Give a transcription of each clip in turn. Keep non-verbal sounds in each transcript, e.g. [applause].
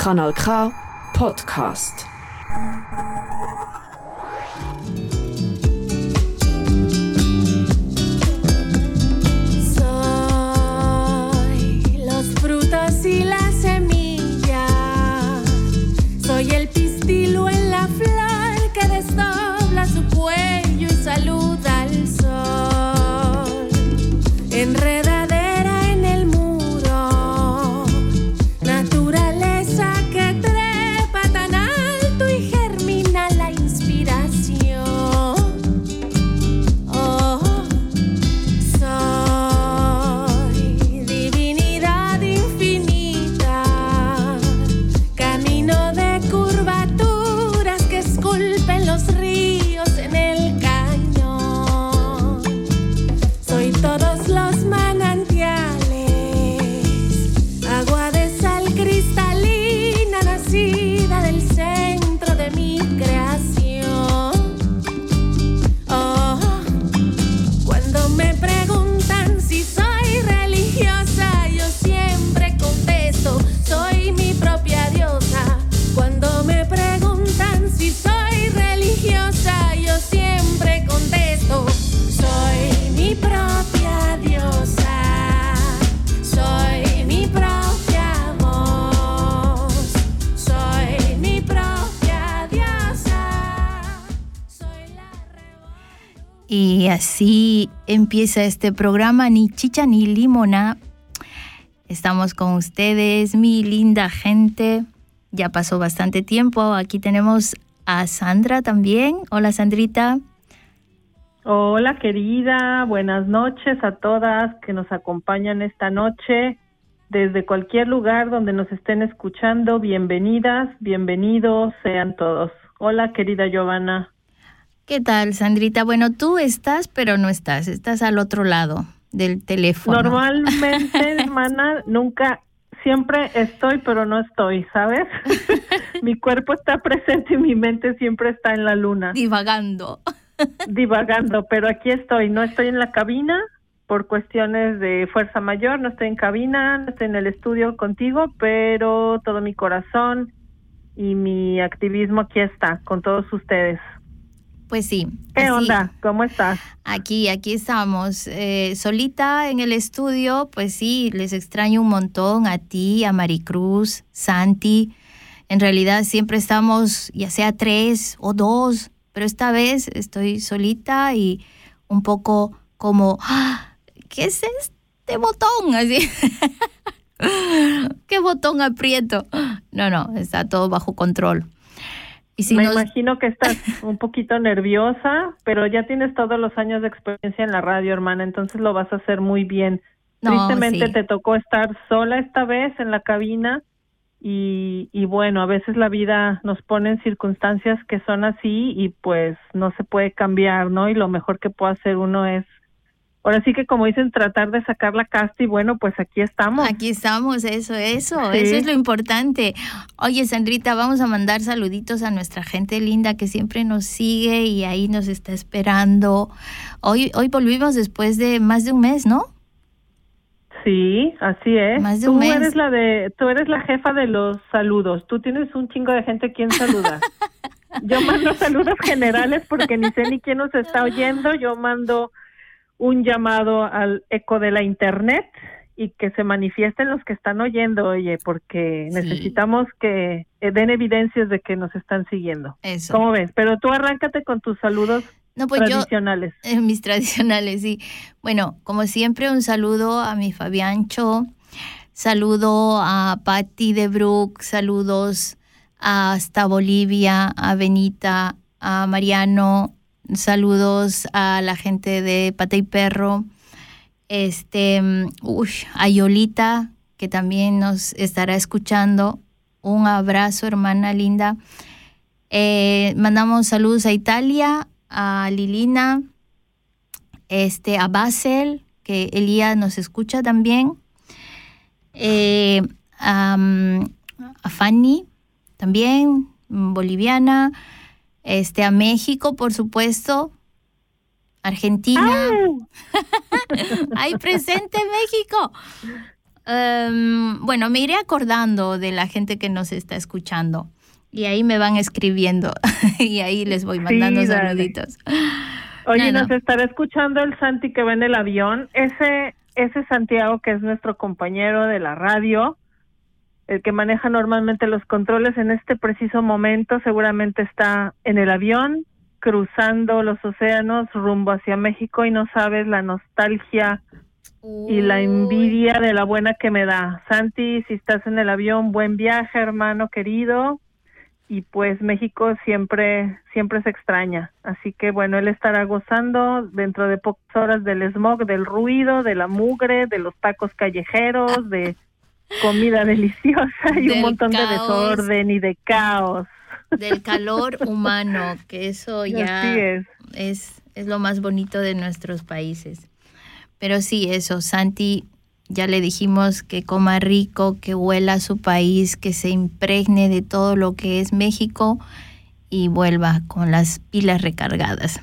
Kanal K Podcast. Así empieza este programa, ni chicha ni limona. Estamos con ustedes, mi linda gente. Ya pasó bastante tiempo. Aquí tenemos a Sandra también. Hola Sandrita. Hola querida, buenas noches a todas que nos acompañan esta noche desde cualquier lugar donde nos estén escuchando. Bienvenidas, bienvenidos sean todos. Hola querida Giovanna. ¿Qué tal, Sandrita? Bueno, tú estás, pero no estás. Estás al otro lado del teléfono. Normalmente, [laughs] hermana, nunca, siempre estoy, pero no estoy, ¿sabes? [laughs] mi cuerpo está presente y mi mente siempre está en la luna, Divagando. [laughs] divagando, pero aquí estoy, no estoy en la cabina por cuestiones de fuerza mayor, no estoy en cabina, no estoy en el estudio contigo, pero todo mi corazón y mi activismo aquí está, con todos ustedes. Pues sí. ¿Qué así- onda? ¿Cómo estás? Aquí, aquí estamos. eh, solita en el estudio, pues sí, les extraño un montón a ti, a Maricruz, Santi. En realidad siempre estamos, ya sea tres o dos, pero esta vez estoy solita y un poco como, "Ah, ¿qué es este botón? Así. [laughs] ¿Qué botón aprieto? No, no, está todo bajo control. Y si Me nos- imagino que estás [laughs] un poquito nerviosa, pero ya tienes todos los años de experiencia en la radio, hermana, entonces lo vas a hacer muy bien. No, Tristemente sí. te tocó estar sola esta vez en la cabina y, y bueno, a veces la vida nos pone en circunstancias que son así y pues no se puede cambiar, ¿no? Y lo mejor que puede hacer uno es, ahora sí que como dicen, tratar de sacar la casta y bueno, pues aquí estamos. Aquí estamos, eso, eso, Sí. eso es lo importante. Oye, Sandrita, vamos a mandar saluditos a nuestra gente linda que siempre nos sigue y ahí nos está esperando. Hoy, hoy volvimos después de más de un mes, ¿no? Sí, así es. Más de tú un mes. eres la de, tú eres la jefa de los saludos. Tú tienes un chingo de gente quien saluda. [laughs] Yo mando saludos generales porque ni sé ni quién nos está [laughs] oyendo. Yo mando un llamado al eco de la internet y que se manifiesten los que están oyendo, oye, porque Sí. necesitamos que eh, den evidencias de que nos están siguiendo. Eso. ¿Cómo ves? Pero tú arráncate con tus saludos No, pues yo, tradicionales. eh, mis [laughs] tradicionales, sí. Bueno, como siempre, un saludo a mi Fabiancho, saludo a Patti de Brook, saludos hasta Bolivia, a Benita, a Mariano, saludos a la gente de Pata y Perro, este, uy, a Yolita, que también nos estará escuchando. Un abrazo, hermana linda. Eh, mandamos saludos a Italia, a Lilina, este, a Basel, que Elías nos escucha también, eh, a, Fanny también, boliviana, este, a México, por supuesto, Argentina. [laughs] ¡Au! ¡Ay, presente México! em, bueno, me iré acordando de la gente que nos está escuchando. Y ahí me van escribiendo. [laughs] y ahí les voy mandando Sí, saluditos. Oye, No, nos no. estará escuchando el Santi que va en el avión. Ese, ese Santiago que es nuestro compañero de la radio, el que maneja normalmente los controles en este preciso momento, seguramente está en el avión cruzando los océanos rumbo hacia México y no sabes la nostalgia y la envidia de la buena que me da. Santi, si estás en el avión, buen viaje, hermano querido. Y pues México siempre, siempre se extraña. Así que bueno, él estará gozando dentro de pocas horas del smog, del ruido, de la mugre, de los tacos callejeros, de comida deliciosa y Del un montón de desorden y de caos. Del calor [laughs] humano, que eso ya es. es, es lo más bonito de nuestros países. Pero sí, eso, Santi, ya le dijimos que coma rico, que huela a su país, que se impregne de todo lo que es México y vuelva con las pilas recargadas.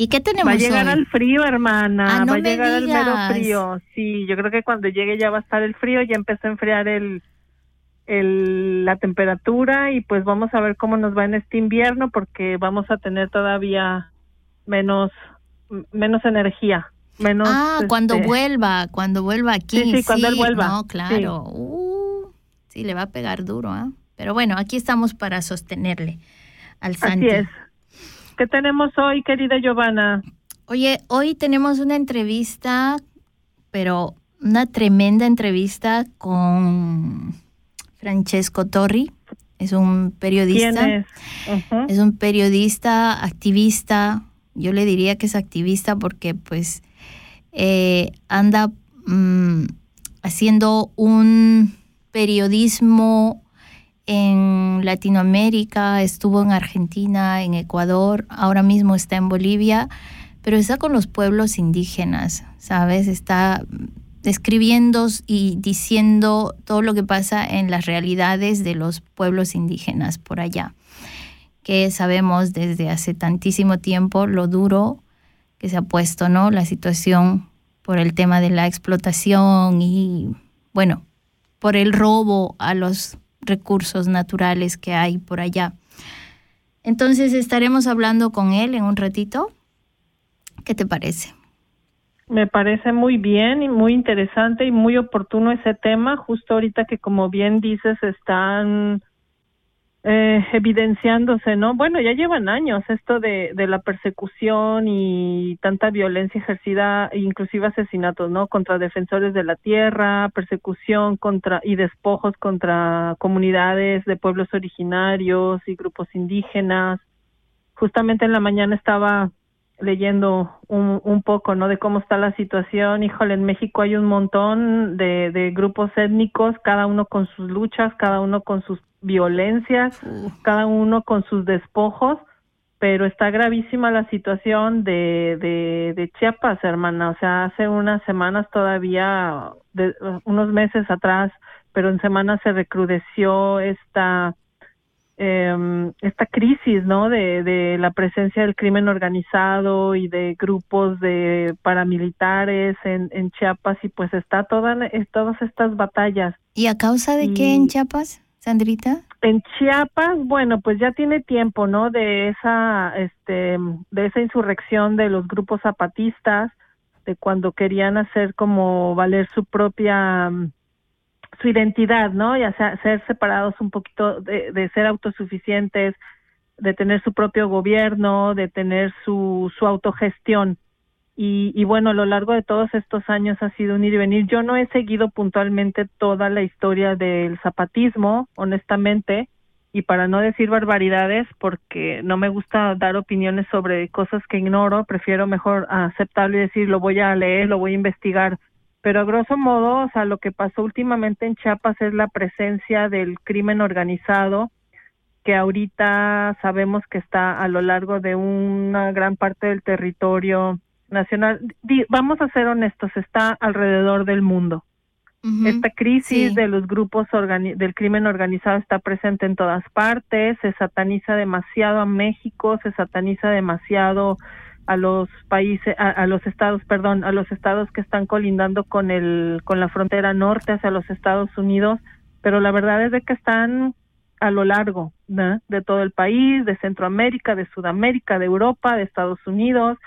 ¿Y qué tenemos Va a llegar hoy? al frío, hermana. Ah, no va a llegar al mero frío. Sí, yo creo que cuando llegue ya va a estar el frío, ya empezó a enfriar el, el, la temperatura y pues vamos a ver cómo nos va en este invierno porque vamos a tener todavía menos menos energía, menos Ah, cuando este, vuelva, cuando vuelva aquí. Sí, sí, cuando él vuelva. No, claro. Uh, sí, le va a pegar duro, ¿ah? Pero bueno, aquí estamos para sostenerle al Santi. Así es. ¿Qué tenemos hoy, querida Giovanna? Oye, hoy tenemos una entrevista, pero una tremenda entrevista con Francesco Torri. Es un periodista. ¿Quién es? Es un periodista, activista. Yo le diría que es activista porque pues eh, anda mm, haciendo un periodismo en Latinoamérica, estuvo en Argentina, en Ecuador, ahora mismo está en Bolivia, pero está con los pueblos indígenas, ¿sabes? Está escribiendo y diciendo todo lo que pasa en las realidades de los pueblos indígenas por allá que sabemos desde hace tantísimo tiempo lo duro que se ha puesto, ¿no? La situación por el tema de la explotación y, bueno, por el robo a los recursos naturales que hay por allá. Entonces estaremos hablando con él en un ratito. ¿Qué te parece? Me parece muy bien y muy interesante y muy oportuno ese tema, justo ahorita que como bien dices están eh, evidenciándose, ¿no? Bueno, ya llevan años esto de, de la persecución y tanta violencia ejercida, inclusive asesinatos, ¿no? Contra defensores de la tierra, persecución contra y despojos contra comunidades de pueblos originarios y grupos indígenas. Justamente en la mañana estaba leyendo un, un poco, ¿no? De cómo está la situación. Híjole, en México hay un montón de, de grupos étnicos, cada uno con sus luchas, cada uno con sus violencias, cada uno con sus despojos, pero está gravísima la situación de, de, de Chiapas, hermana. O sea, hace unas semanas todavía, de, unos meses atrás, pero en semanas se recrudeció esta eh, esta crisis, ¿no? De, de la presencia del crimen organizado y de grupos de paramilitares en, en Chiapas y pues está toda, todas estas batallas. ¿Y a causa de qué en Chiapas, Sandrita? En Chiapas, bueno, pues ya tiene tiempo, ¿no? De esa, este, de esa insurrección de los grupos zapatistas, de cuando querían hacer como valer su propia, su identidad, ¿no? Y hacer, ser separados un poquito de, de ser autosuficientes, de tener su propio gobierno, de tener su, su autogestión. Y, y bueno, a lo largo de todos estos años ha sido un ir y venir. Yo no he seguido puntualmente toda la historia del zapatismo, honestamente, y para no decir barbaridades, porque no me gusta dar opiniones sobre cosas que ignoro, prefiero mejor aceptarlo y decir, lo voy a leer, lo voy a investigar. Pero a grosso modo, o sea, lo que pasó últimamente en Chiapas es la presencia del crimen organizado, que ahorita sabemos que está a lo largo de una gran parte del territorio nacional. Di- vamos a ser honestos, está alrededor del mundo. Esta crisis sí. de los grupos organi- del crimen organizado está presente en todas partes, se sataniza demasiado a México, se sataniza demasiado a los países, a, los estados, perdón, a los estados que están colindando con el, con la frontera norte hacia los Estados Unidos, pero la verdad es de que están a lo largo de todo el país, de Centroamérica, de Sudamérica, de Europa, de Estados Unidos,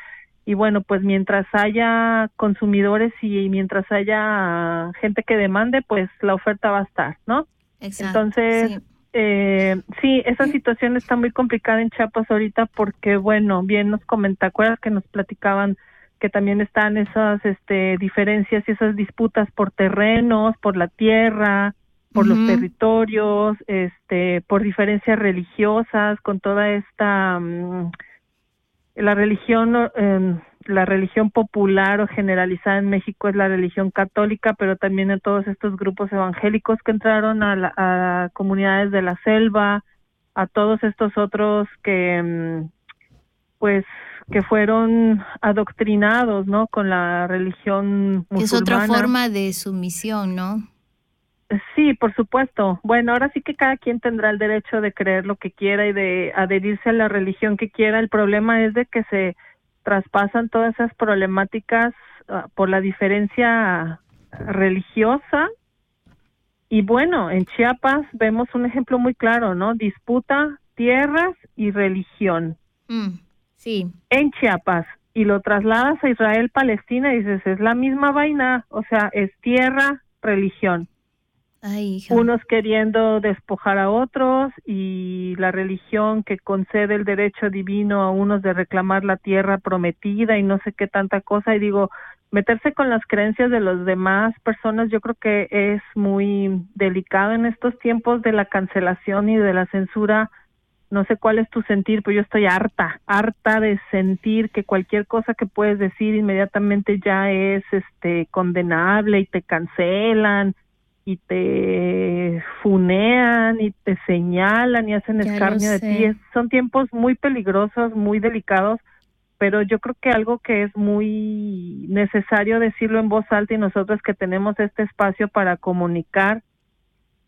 y bueno, pues mientras haya consumidores y mientras haya gente que demande, pues la oferta va a estar, ¿no? Exacto, Entonces, eh, sí, esa situación está muy complicada en Chiapas ahorita porque, bueno, bien nos comenta, acuerdas que nos platicaban que también están esas este, diferencias y esas disputas por terrenos, por la tierra, por los territorios, este, por diferencias religiosas, con toda esta mm, la religión eh, la religión popular o generalizada en México es la religión católica, pero también en todos estos grupos evangélicos que entraron a, a comunidades de la selva, a todos estos otros que, mm, pues, que fueron adoctrinados, ¿no? Con la religión musulmana. Es otra forma de sumisión, ¿no? Sí, por supuesto. Bueno, ahora sí que cada quien tendrá el derecho de creer lo que quiera y de adherirse a la religión que quiera. El problema es de que se traspasan todas esas problemáticas ah, por la diferencia religiosa. Y bueno, en Chiapas vemos un ejemplo muy claro, ¿no? Disputa tierras y religión. Mm, sí. En Chiapas. Y lo trasladas a Israel, Palestina y dices, es la misma vaina, o sea, es tierra, religión unos queriendo despojar a otros y la religión que concede el derecho divino a unos de reclamar la tierra prometida y no sé qué tanta cosa. Y digo meterse con las creencias de los demás personas yo creo que es muy delicado en estos tiempos de la cancelación y de la censura. No sé cuál es tu sentir, pero yo estoy harta, harta de sentir que cualquier cosa que puedes decir inmediatamente ya es este condenable y te cancelan y te funean y te señalan y hacen escarnio de ti. son tiempos muy peligrosos, muy delicados, pero yo creo que algo que es muy necesario decirlo en voz alta y nosotros que tenemos este espacio para comunicar,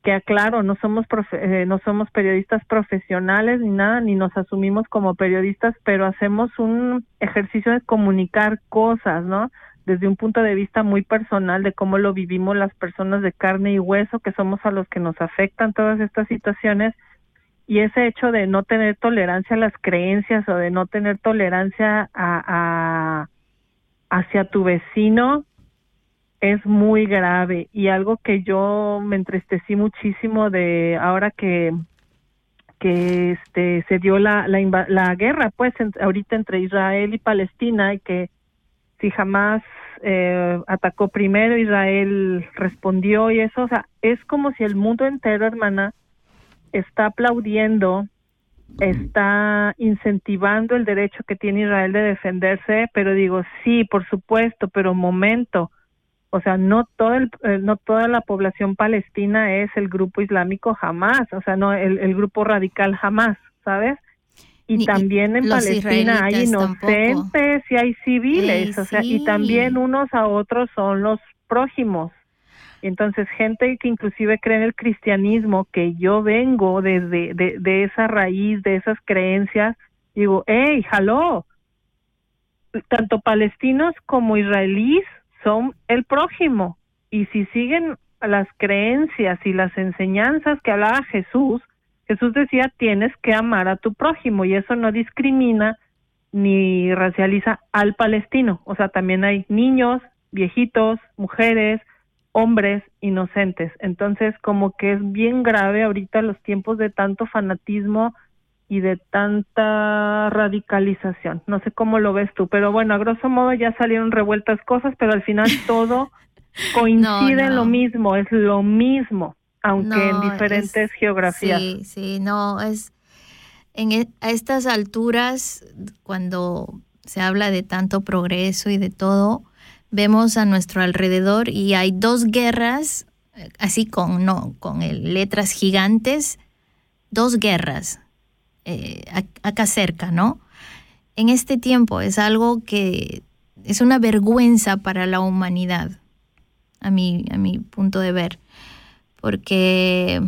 que aclaro, no somos eh, no somos periodistas profesionales ni nada, ni nos asumimos como periodistas, pero hacemos un ejercicio de comunicar cosas, ¿no? Desde un punto de vista muy personal de cómo lo vivimos las personas de carne y hueso, que somos a los que nos afectan todas estas situaciones, y ese hecho de no tener tolerancia a las creencias o de no tener tolerancia a, hacia tu vecino es muy grave. Y algo que yo me entristecí muchísimo de ahora que que este se dio la la, la guerra pues ahorita entre Israel y Palestina y que si jamás eh, atacó primero, Israel respondió y eso, o sea, es como si el mundo entero, hermana, está aplaudiendo, está incentivando el derecho que tiene Israel de defenderse, pero digo, sí, por supuesto, pero momento, o sea, no todo el, eh, no toda la población palestina es el grupo islámico jamás, o sea, no el, el grupo radical jamás, ¿sabes? Y también en Palestina hay inocentes y hay civiles, o sea, y también unos a otros son los prójimos. Entonces, gente que inclusive cree en el cristianismo, que yo vengo desde de, de esa raíz, de esas creencias, digo, hey, jaló, tanto palestinos como israelíes son el prójimo. Y si siguen las creencias y las enseñanzas que hablaba Jesús, Jesús decía, tienes que amar a tu prójimo y eso no discrimina ni racializa al palestino. O sea, también hay niños, viejitos, mujeres, hombres inocentes. Entonces, como que es bien grave ahorita los tiempos de tanto fanatismo y de tanta radicalización. No sé cómo lo ves tú, pero bueno, a grosso modo ya salieron revueltas cosas, pero al final [laughs] todo coincide en lo mismo, es lo mismo aunque en diferentes geografías. Sí, sí, no, es en e, a estas alturas, cuando se habla de tanto progreso y de todo, vemos a nuestro alrededor y hay dos guerras, así con, no, con letras gigantes, dos guerras eh, acá cerca, ¿no? En este tiempo es algo que es una vergüenza para la humanidad, a mi, a mi punto de ver porque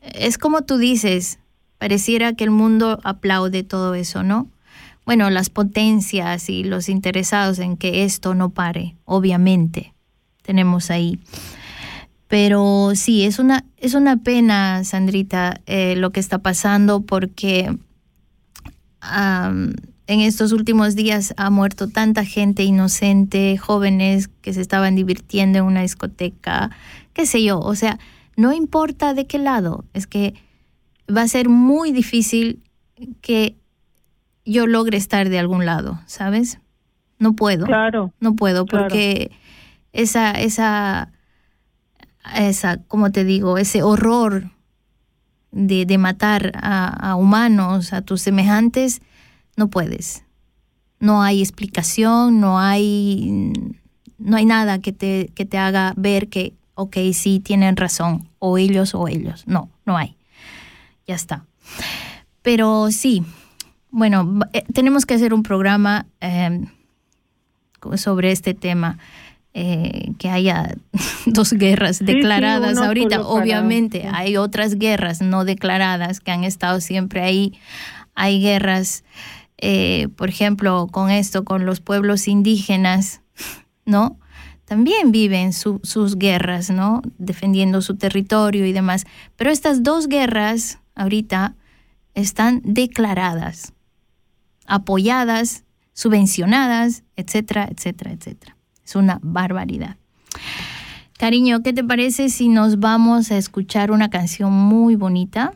es como tú dices, pareciera que el mundo aplaude todo eso, ¿no? bueno, las potencias y los interesados en que esto no pare, obviamente, tenemos ahí. Pero sí, es una, es una pena, Sandrita, eh, lo que está pasando porque en estos últimos días ha muerto tanta gente inocente, jóvenes que se estaban divirtiendo en una discoteca, qué sé yo, o sea, no importa de qué lado, es que va a ser muy difícil que yo logre estar de algún lado, ¿sabes? No puedo. Claro. No puedo porque esa, esa, esa, como te digo, ese horror de, de matar a, a, humanos, a tus semejantes, no puedes. No hay explicación, no hay, no hay nada que te, que te haga ver que, ok, sí, tienen razón, o ellos o ellos. No, no hay. Ya está. Pero sí, bueno, eh, tenemos que hacer un programa eh, sobre este tema. Eh, que haya [laughs] dos guerras declaradas sí, ahorita. Obviamente para... hay otras guerras no declaradas que han estado siempre ahí. Hay guerras, eh, por ejemplo, con esto, con los pueblos indígenas, [laughs] ¿no? También viven su, sus guerras, ¿no? Defendiendo su territorio y demás. Pero estas dos guerras ahorita están declaradas, apoyadas, subvencionadas, etcétera, etcétera, etcétera. Es una barbaridad. Cariño, ¿qué te parece si nos vamos a escuchar una canción muy bonita?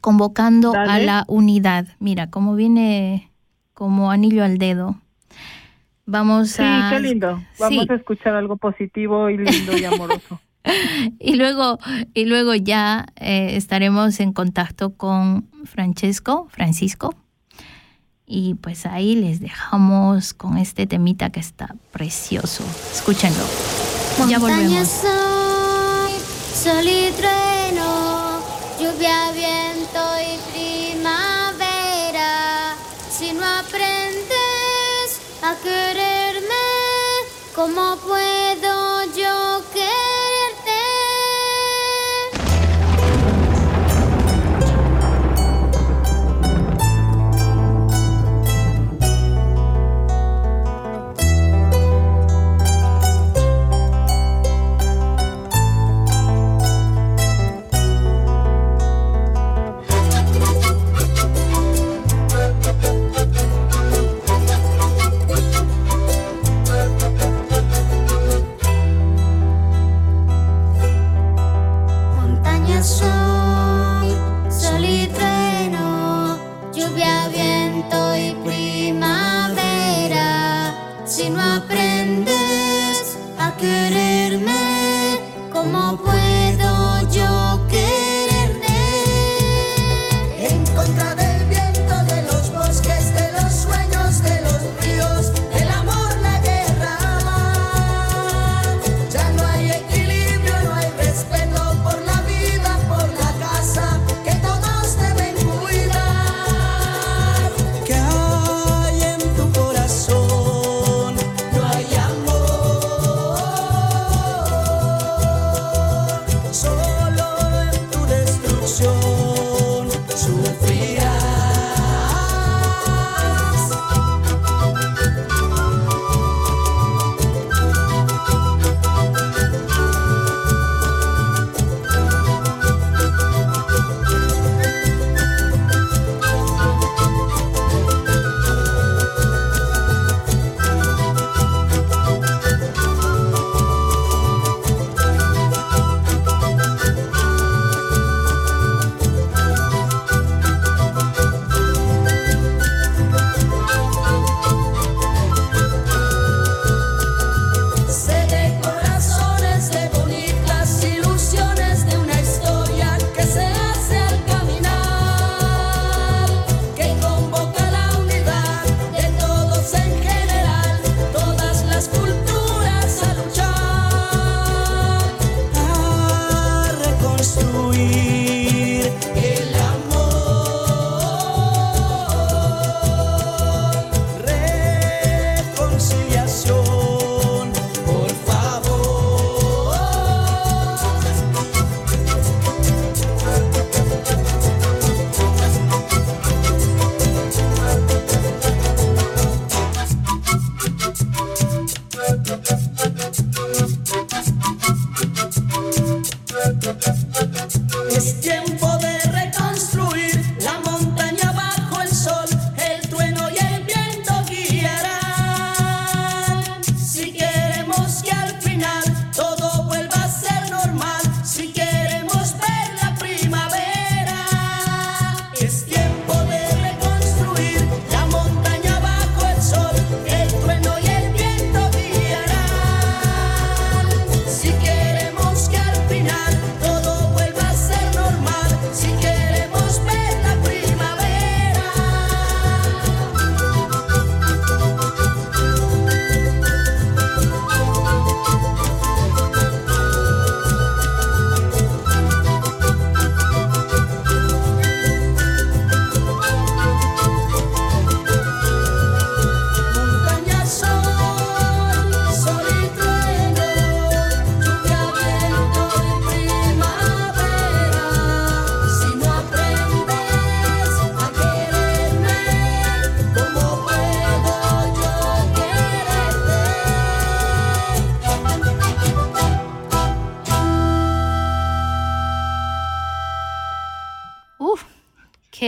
Convocando Dale. a la unidad. Mira, como viene como anillo al dedo. Vamos sí, a... qué lindo. Vamos Sí. a escuchar algo positivo y lindo y amoroso. [laughs] y luego, y luego ya eh, estaremos en contacto con Francesco, Francisco. Y pues ahí les dejamos con este temita que está precioso. Escúchenlo. Ya volvemos. soy, sol y trueno, lluvia, viento ¿cómo puedo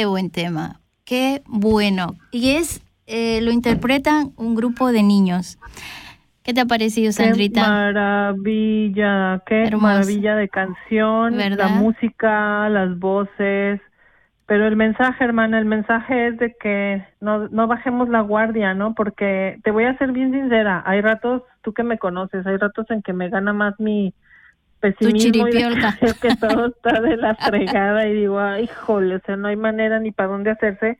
qué buen tema, qué bueno. Y es, eh, lo interpretan un grupo de niños. ¿Qué te ha parecido, Qué Sandrita? maravilla, qué maravilla de canción, ¿Verdad? la música, las voces, pero el mensaje, hermana, el mensaje es de que no, no bajemos la guardia, ¿no? Porque te voy a ser bien sincera, hay ratos, tú que me conoces, hay ratos en que me gana más mi pesimismo y [laughs] creer que todo está de la [laughs] fregada y digo, ay, híjole, o sea, no hay manera ni para dónde hacerse.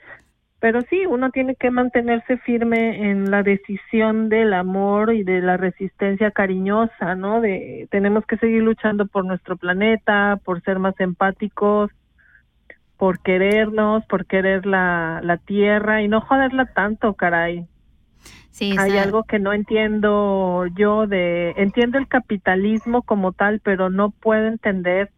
Pero sí, uno tiene que mantenerse firme en la decisión del amor y de la resistencia cariñosa, ¿no? De tenemos que seguir luchando por nuestro planeta, por ser más empáticos, por querernos, por querer la, la tierra y no joderla tanto, caray. Sí, Hay esa- algo que no entiendo yo de entiendo el capitalismo como tal, pero no puedo entender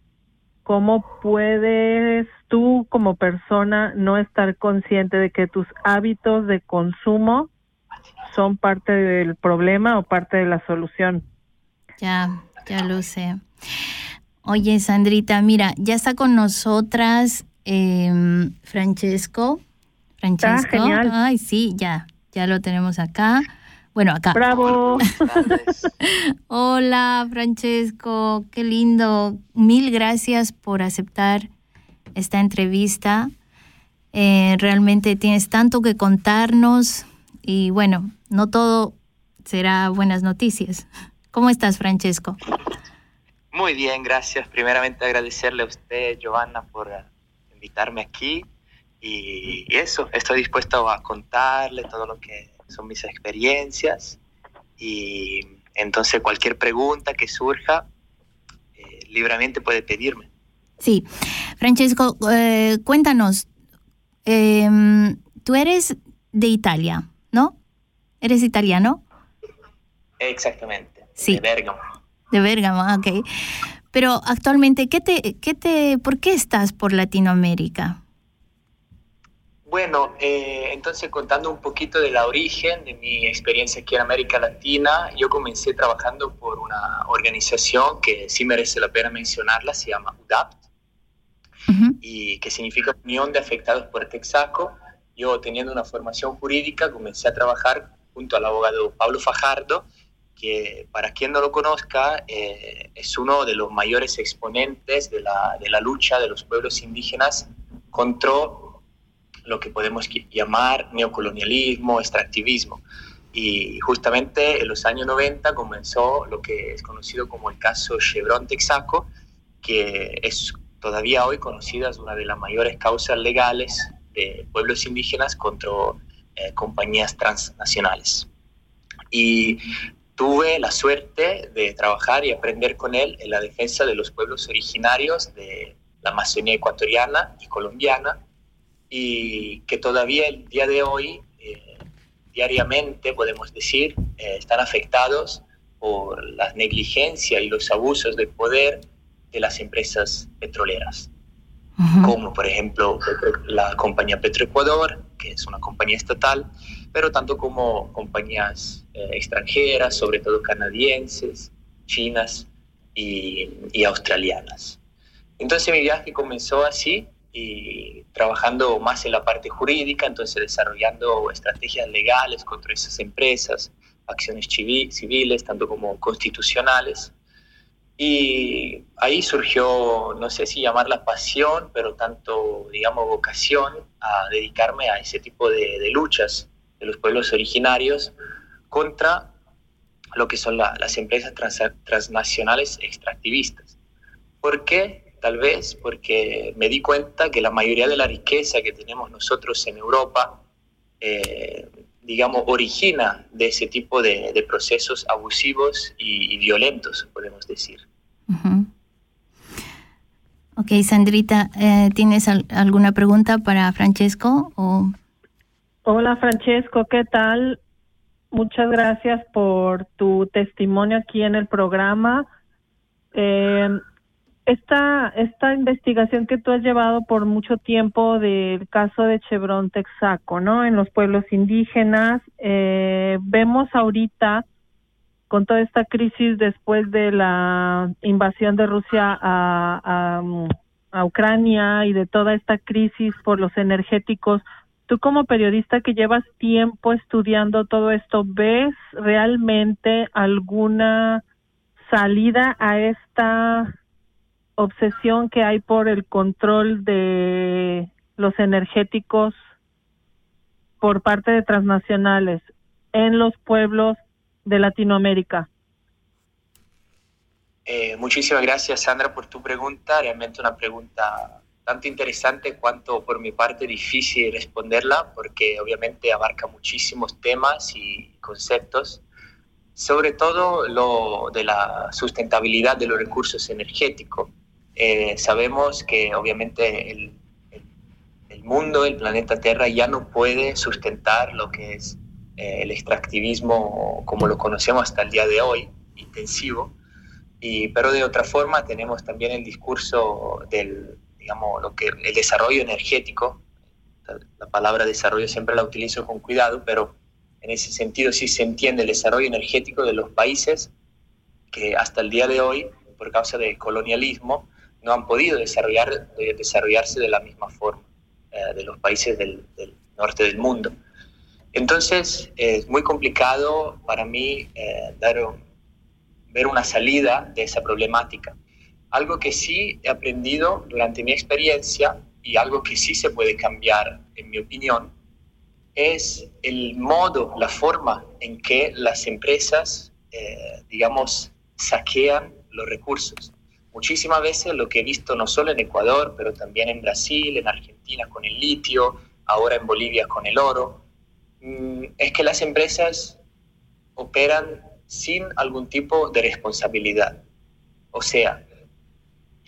cómo puedes tú como persona no estar consciente de que tus hábitos de consumo son parte del problema o parte de la solución. Ya, ya lo sé. Oye, Sandrita, mira, ya está con nosotras em, Francesco. Francesco. genial. Ay, sí, ya, ya lo tenemos acá. Bueno, acá. Bravo. [laughs] Hola, Francesco, qué lindo. Mil gracias por aceptar esta entrevista. Eh, realmente tienes tanto que contarnos y bueno, no todo será buenas noticias. ¿Cómo estás, Francesco? Muy bien, gracias. Primeramente agradecerle a usted, Giovanna, por invitarme aquí. Y, y eso, estoy dispuesto a contarle todo lo que son mis experiencias. Y entonces cualquier pregunta que surja, eh, libremente puede pedirme. Sí, Francesco, eh, cuéntanos, em, tú eres de Italia, ¿no? ¿Eres italiano? Exactamente. Sí. De Bérgamo. De Bérgamo, ok. Pero actualmente, ¿qué te, qué te, ¿por qué estás por Latinoamérica? Bueno, eh, entonces contando un poquito de la origen de mi experiencia aquí en América Latina, yo comencé trabajando por una organización que sí merece la pena mencionarla, se llama UDAPT, Ujú, y que significa Unión de Afectados por Texaco. Yo teniendo una formación jurídica comencé a trabajar junto al abogado Pablo Fajardo, que para quien no lo conozca eh, es uno de los mayores exponentes de la, de la lucha de los pueblos indígenas contra lo que podemos llamar neocolonialismo, extractivismo. Y justamente en los años 90 comenzó lo que es conocido como el caso Chevron Texaco, que es todavía hoy conocida as una de las mayores causas legales de pueblos indígenas contra eh, compañías transnacionales. Y tuve la suerte de trabajar y aprender con él en la defensa de los pueblos originarios de la Amazonía ecuatoriana y colombiana, y que todavía el día de hoy, eh, diariamente, podemos decir, eh, están afectados por la negligencia y los abusos de poder de las empresas petroleras, ujú. como por ejemplo la compañía Petroecuador, que es una compañía estatal, pero tanto como compañías eh, extranjeras, sobre todo canadienses, chinas y, y australianas. Entonces mi viaje comenzó así y trabajando más en la parte jurídica, entonces desarrollando estrategias legales contra esas empresas, acciones civiles, tanto como constitucionales. Y ahí surgió, no sé si llamarla pasión, pero tanto, digamos, vocación a dedicarme a ese tipo de, de luchas de los pueblos originarios contra lo que son las empresas transnacionales extractivistas. ¿Por qué? Tal vez porque me di cuenta que la mayoría de la riqueza que tenemos nosotros en Europa, eh, digamos, origina de ese tipo de, procesos abusivos y, violentos, podemos decir. Ok, Sandrita, eh, ¿tienes alguna pregunta para Francesco? O... Hola, Francesco, ¿qué tal? Muchas gracias por tu testimonio aquí en el programa. Eh, esta, esta investigación que tú has llevado por mucho tiempo del caso de Chevron Texaco, ¿no? En los pueblos indígenas, eh, vemos ahorita con toda esta crisis después de la invasión de Rusia a, a Ucrania y de toda esta crisis por los energéticos, Tú como periodista que llevas tiempo estudiando todo esto, ¿ves realmente alguna salida a esta obsesión que hay por el control de los energéticos por parte de transnacionales en los pueblos de Latinoamérica? Eh, muchísimas gracias, Sandra, por tu pregunta. Realmente una pregunta tanto interesante cuanto por mi parte difícil responderla, porque obviamente abarca muchísimos temas y conceptos, sobre todo lo de la sustentabilidad de los recursos energéticos. Eh, sabemos que obviamente el, mundo, el planeta Tierra ya no puede sustentar lo que es eh, el extractivismo como lo conocemos hasta el día de hoy, intensivo, y, pero de otra forma tenemos también el discurso del digamos, lo que, el desarrollo energético, la palabra desarrollo siempre la utilizo con cuidado, pero en ese sentido sí se entiende el desarrollo energético de los países que hasta el día de hoy, por causa del colonialismo, no han podido desarrollar, desarrollarse de la misma forma eh, de los países del, norte del mundo. Entonces es muy complicado para mí eh, ver una salida de esa problemática. Algo que sí he aprendido durante mi experiencia y algo que sí se puede cambiar, en mi opinión, es el modo, la forma en que las empresas, eh, digamos, saquean los recursos. Muchísimas veces lo que he visto no solo en Ecuador, pero también en Brasil, en Argentina con el litio, ahora en Bolivia con el oro, mm, es que las empresas operan sin algún tipo de responsabilidad. O sea,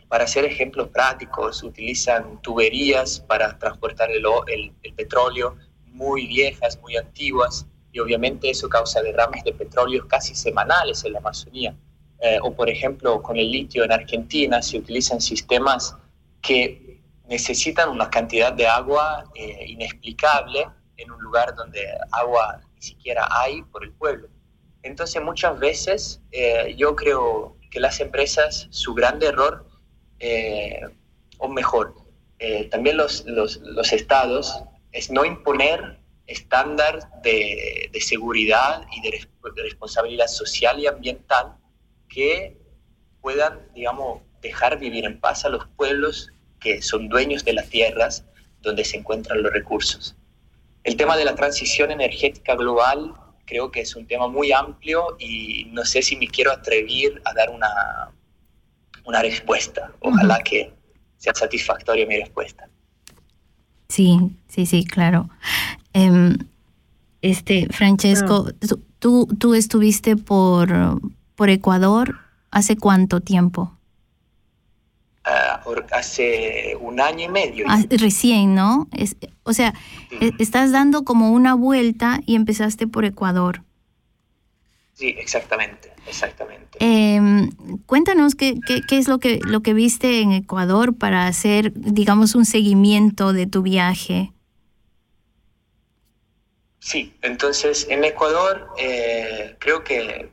para hacer ejemplos prácticos, utilizan tuberías para transportar el, el, petróleo muy viejas, muy antiguas, y obviamente eso causa derrames de petróleo casi semanales en la Amazonía. Eh, o por ejemplo, con el litio en Argentina se utilizan sistemas que necesitan una cantidad de agua eh, inexplicable en un lugar donde agua ni siquiera hay por el pueblo. Entonces muchas veces eh, yo creo que las empresas, su gran error eh, o mejor, eh, también los, los, los, estados, es no imponer estándar de, de seguridad y de, de, responsabilidad social y ambiental que puedan, digamos, dejar vivir en paz a los pueblos que son dueños de las tierras donde se encuentran los recursos. El tema de la transición energética global creo que es un tema muy amplio y no sé si me quiero atrever a dar una, una respuesta. Ojalá que sea satisfactoria mi respuesta. Sí, sí, sí, claro. Em, este, Francesco, tú, tú estuviste por, por Ecuador hace cuánto tiempo? Uh, hace un año y medio. Ah, recién, ¿no? Es, o sea, e, estás dando como una vuelta y empezaste por Ecuador. Sí, exactamente, exactamente. Em, cuéntanos qué, qué, es lo que, lo que viste en Ecuador para hacer, digamos, un seguimiento de tu viaje. Sí, entonces en Ecuador eh, creo que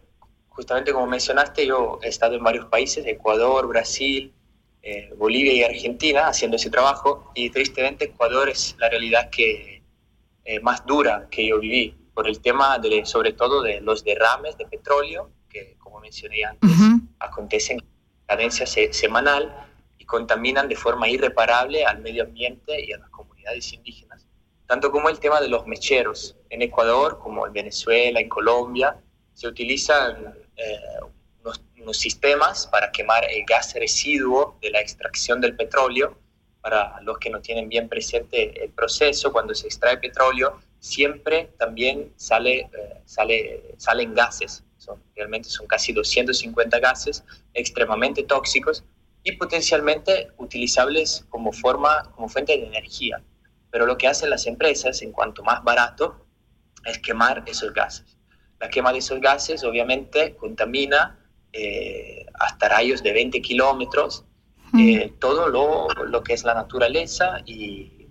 justamente como mencionaste, yo he estado en varios países, Ecuador, Brasil, eh, Bolivia y Argentina haciendo ese trabajo y tristemente Ecuador es la realidad que eh, más dura que yo viví por el tema de, sobre todo de los derrames de petróleo que como mencioné antes acontecen en cadencia semanal y contaminan de forma irreparable al medio ambiente y a las comunidades indígenas. Tanto como el tema de los mecheros. En Ecuador como en Venezuela en Colombia se utilizan eh, unos sistemas para quemar el gas residuo de la extracción del petróleo. Para los que no tienen bien presente el proceso, cuando se extrae petróleo, siempre también sale, eh, sale, salen gases. Son, realmente son casi 250 gases extremadamente tóxicos y potencialmente utilizables como, forma, como fuente de energía. Pero lo que hacen las empresas, en cuanto más barato, es quemar esos gases. La quema de esos gases obviamente contamina eh, hasta rayos de 20 kilómetros, eh, todo lo, lo, que es la naturaleza y,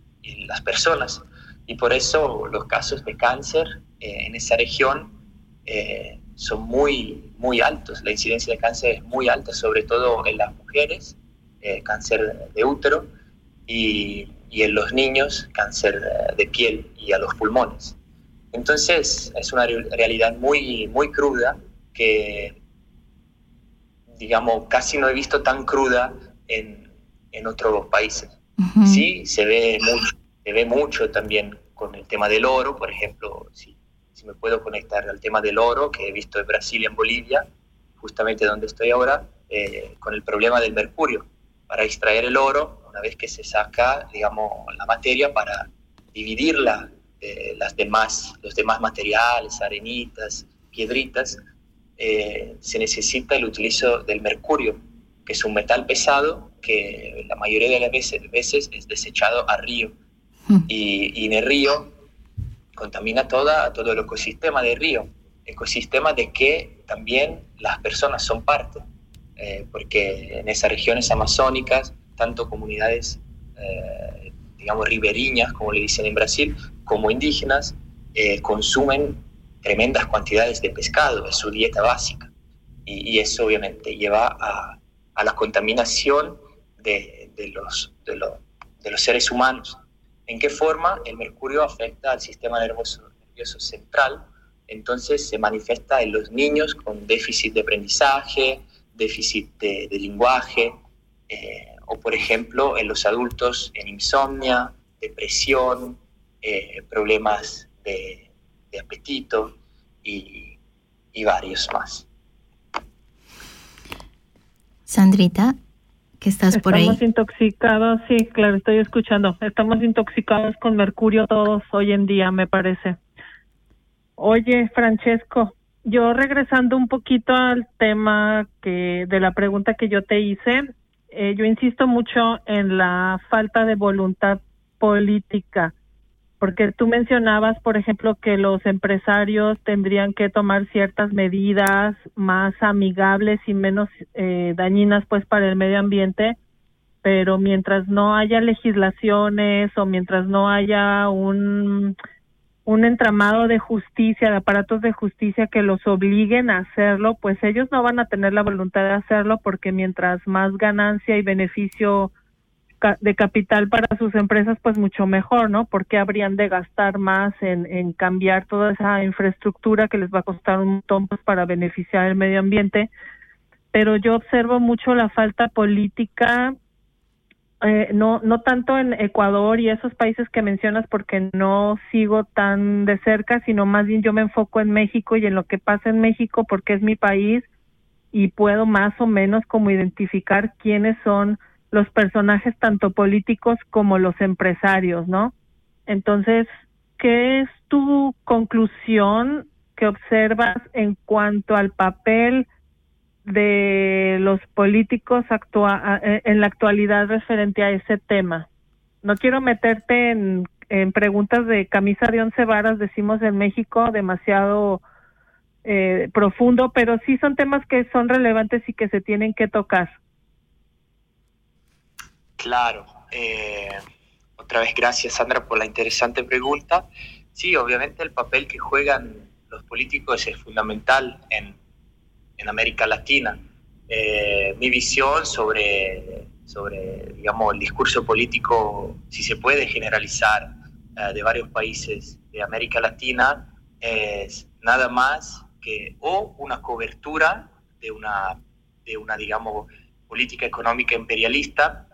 las personas. Y por eso los casos de cáncer eh, en esa región son muy, muy altos. La incidencia de cáncer es muy alta, sobre todo en las mujeres, cáncer de útero, y, y en los niños, cáncer de piel y a los pulmones. Entonces es una realidad muy, muy cruda que digamos, casi no he visto tan cruda en, en otros países. Sí, se ve, mucho, se ve mucho también con el tema del oro, por ejemplo, si, si me puedo conectar al tema del oro que he visto en Brasil y en Bolivia, justamente donde estoy ahora, eh, con el problema del mercurio. Para extraer el oro, una vez que se saca, digamos, la materia para dividirla, eh, las demás, los demás materiales, arenitas, piedritas, eh, se necesita el utilizo del mercurio, que es un metal pesado que la mayoría de las veces, es desechado a río. Hmm. Y, en el río contamina toda, todo el ecosistema del río, ecosistema de que también las personas son parte, eh, porque en esas regiones amazónicas, tanto comunidades, eh, digamos, riberiñas, como le dicen en Brasil, como indígenas, consumen tremendas cantidades de pescado, es su dieta básica. Y, eso obviamente lleva a, la contaminación de, los, seres humanos. ¿En qué forma el mercurio afecta al sistema nervioso, nervioso central? Entonces se manifiesta en los niños con déficit de aprendizaje, déficit de, lenguaje, eh, o por ejemplo en los adultos en insomnia, depresión, eh, problemas de, de apetito y, varios más. Sandrita, que estás por ahí. Estamos intoxicados, sí, claro, estoy escuchando. Estamos intoxicados con mercurio todos hoy en día, me parece. Oye, Francesco, yo regresando un poquito al tema que de la pregunta que yo te hice, eh, yo insisto mucho en la falta de voluntad política porque tú mencionabas, por ejemplo, que los empresarios tendrían que tomar ciertas medidas más amigables y menos eh, dañinas, pues, para el medio ambiente, pero mientras no haya legislaciones o mientras no haya un un entramado de justicia, de aparatos de justicia que los obliguen a hacerlo, pues ellos no van a tener la voluntad de hacerlo porque mientras más ganancia y beneficio de capital para sus empresas, pues mucho mejor, ¿no? Porque habrían de gastar más en, en cambiar toda esa infraestructura que les va a costar un montón pues, para beneficiar el medio ambiente. Pero yo observo mucho la falta política, eh, no, no tanto en Ecuador y esos países que mencionas porque no sigo tan de cerca, sino más bien yo me enfoco en México y en lo que pasa en México porque es mi país y puedo más o menos como identificar quiénes son los personajes tanto políticos como los empresarios, ¿no? Entonces, ¿qué es tu conclusión que observas en cuanto al papel de los políticos en la actualidad referente a ese tema? No quiero meterte en, preguntas de camisa de once varas, decimos en México, demasiado eh, profundo, pero sí son temas que son relevantes y que se tienen que tocar. Claro. Eh, otra vez gracias Sandra por la interesante pregunta. Sí, obviamente el papel que juegan los políticos es fundamental en, en América Latina. Eh, mi visión sobre sobre, digamos, el discurso político, si se puede generalizar, eh, de varios países de América Latina, es nada más que o una cobertura de una, de una digamos, política económica imperialista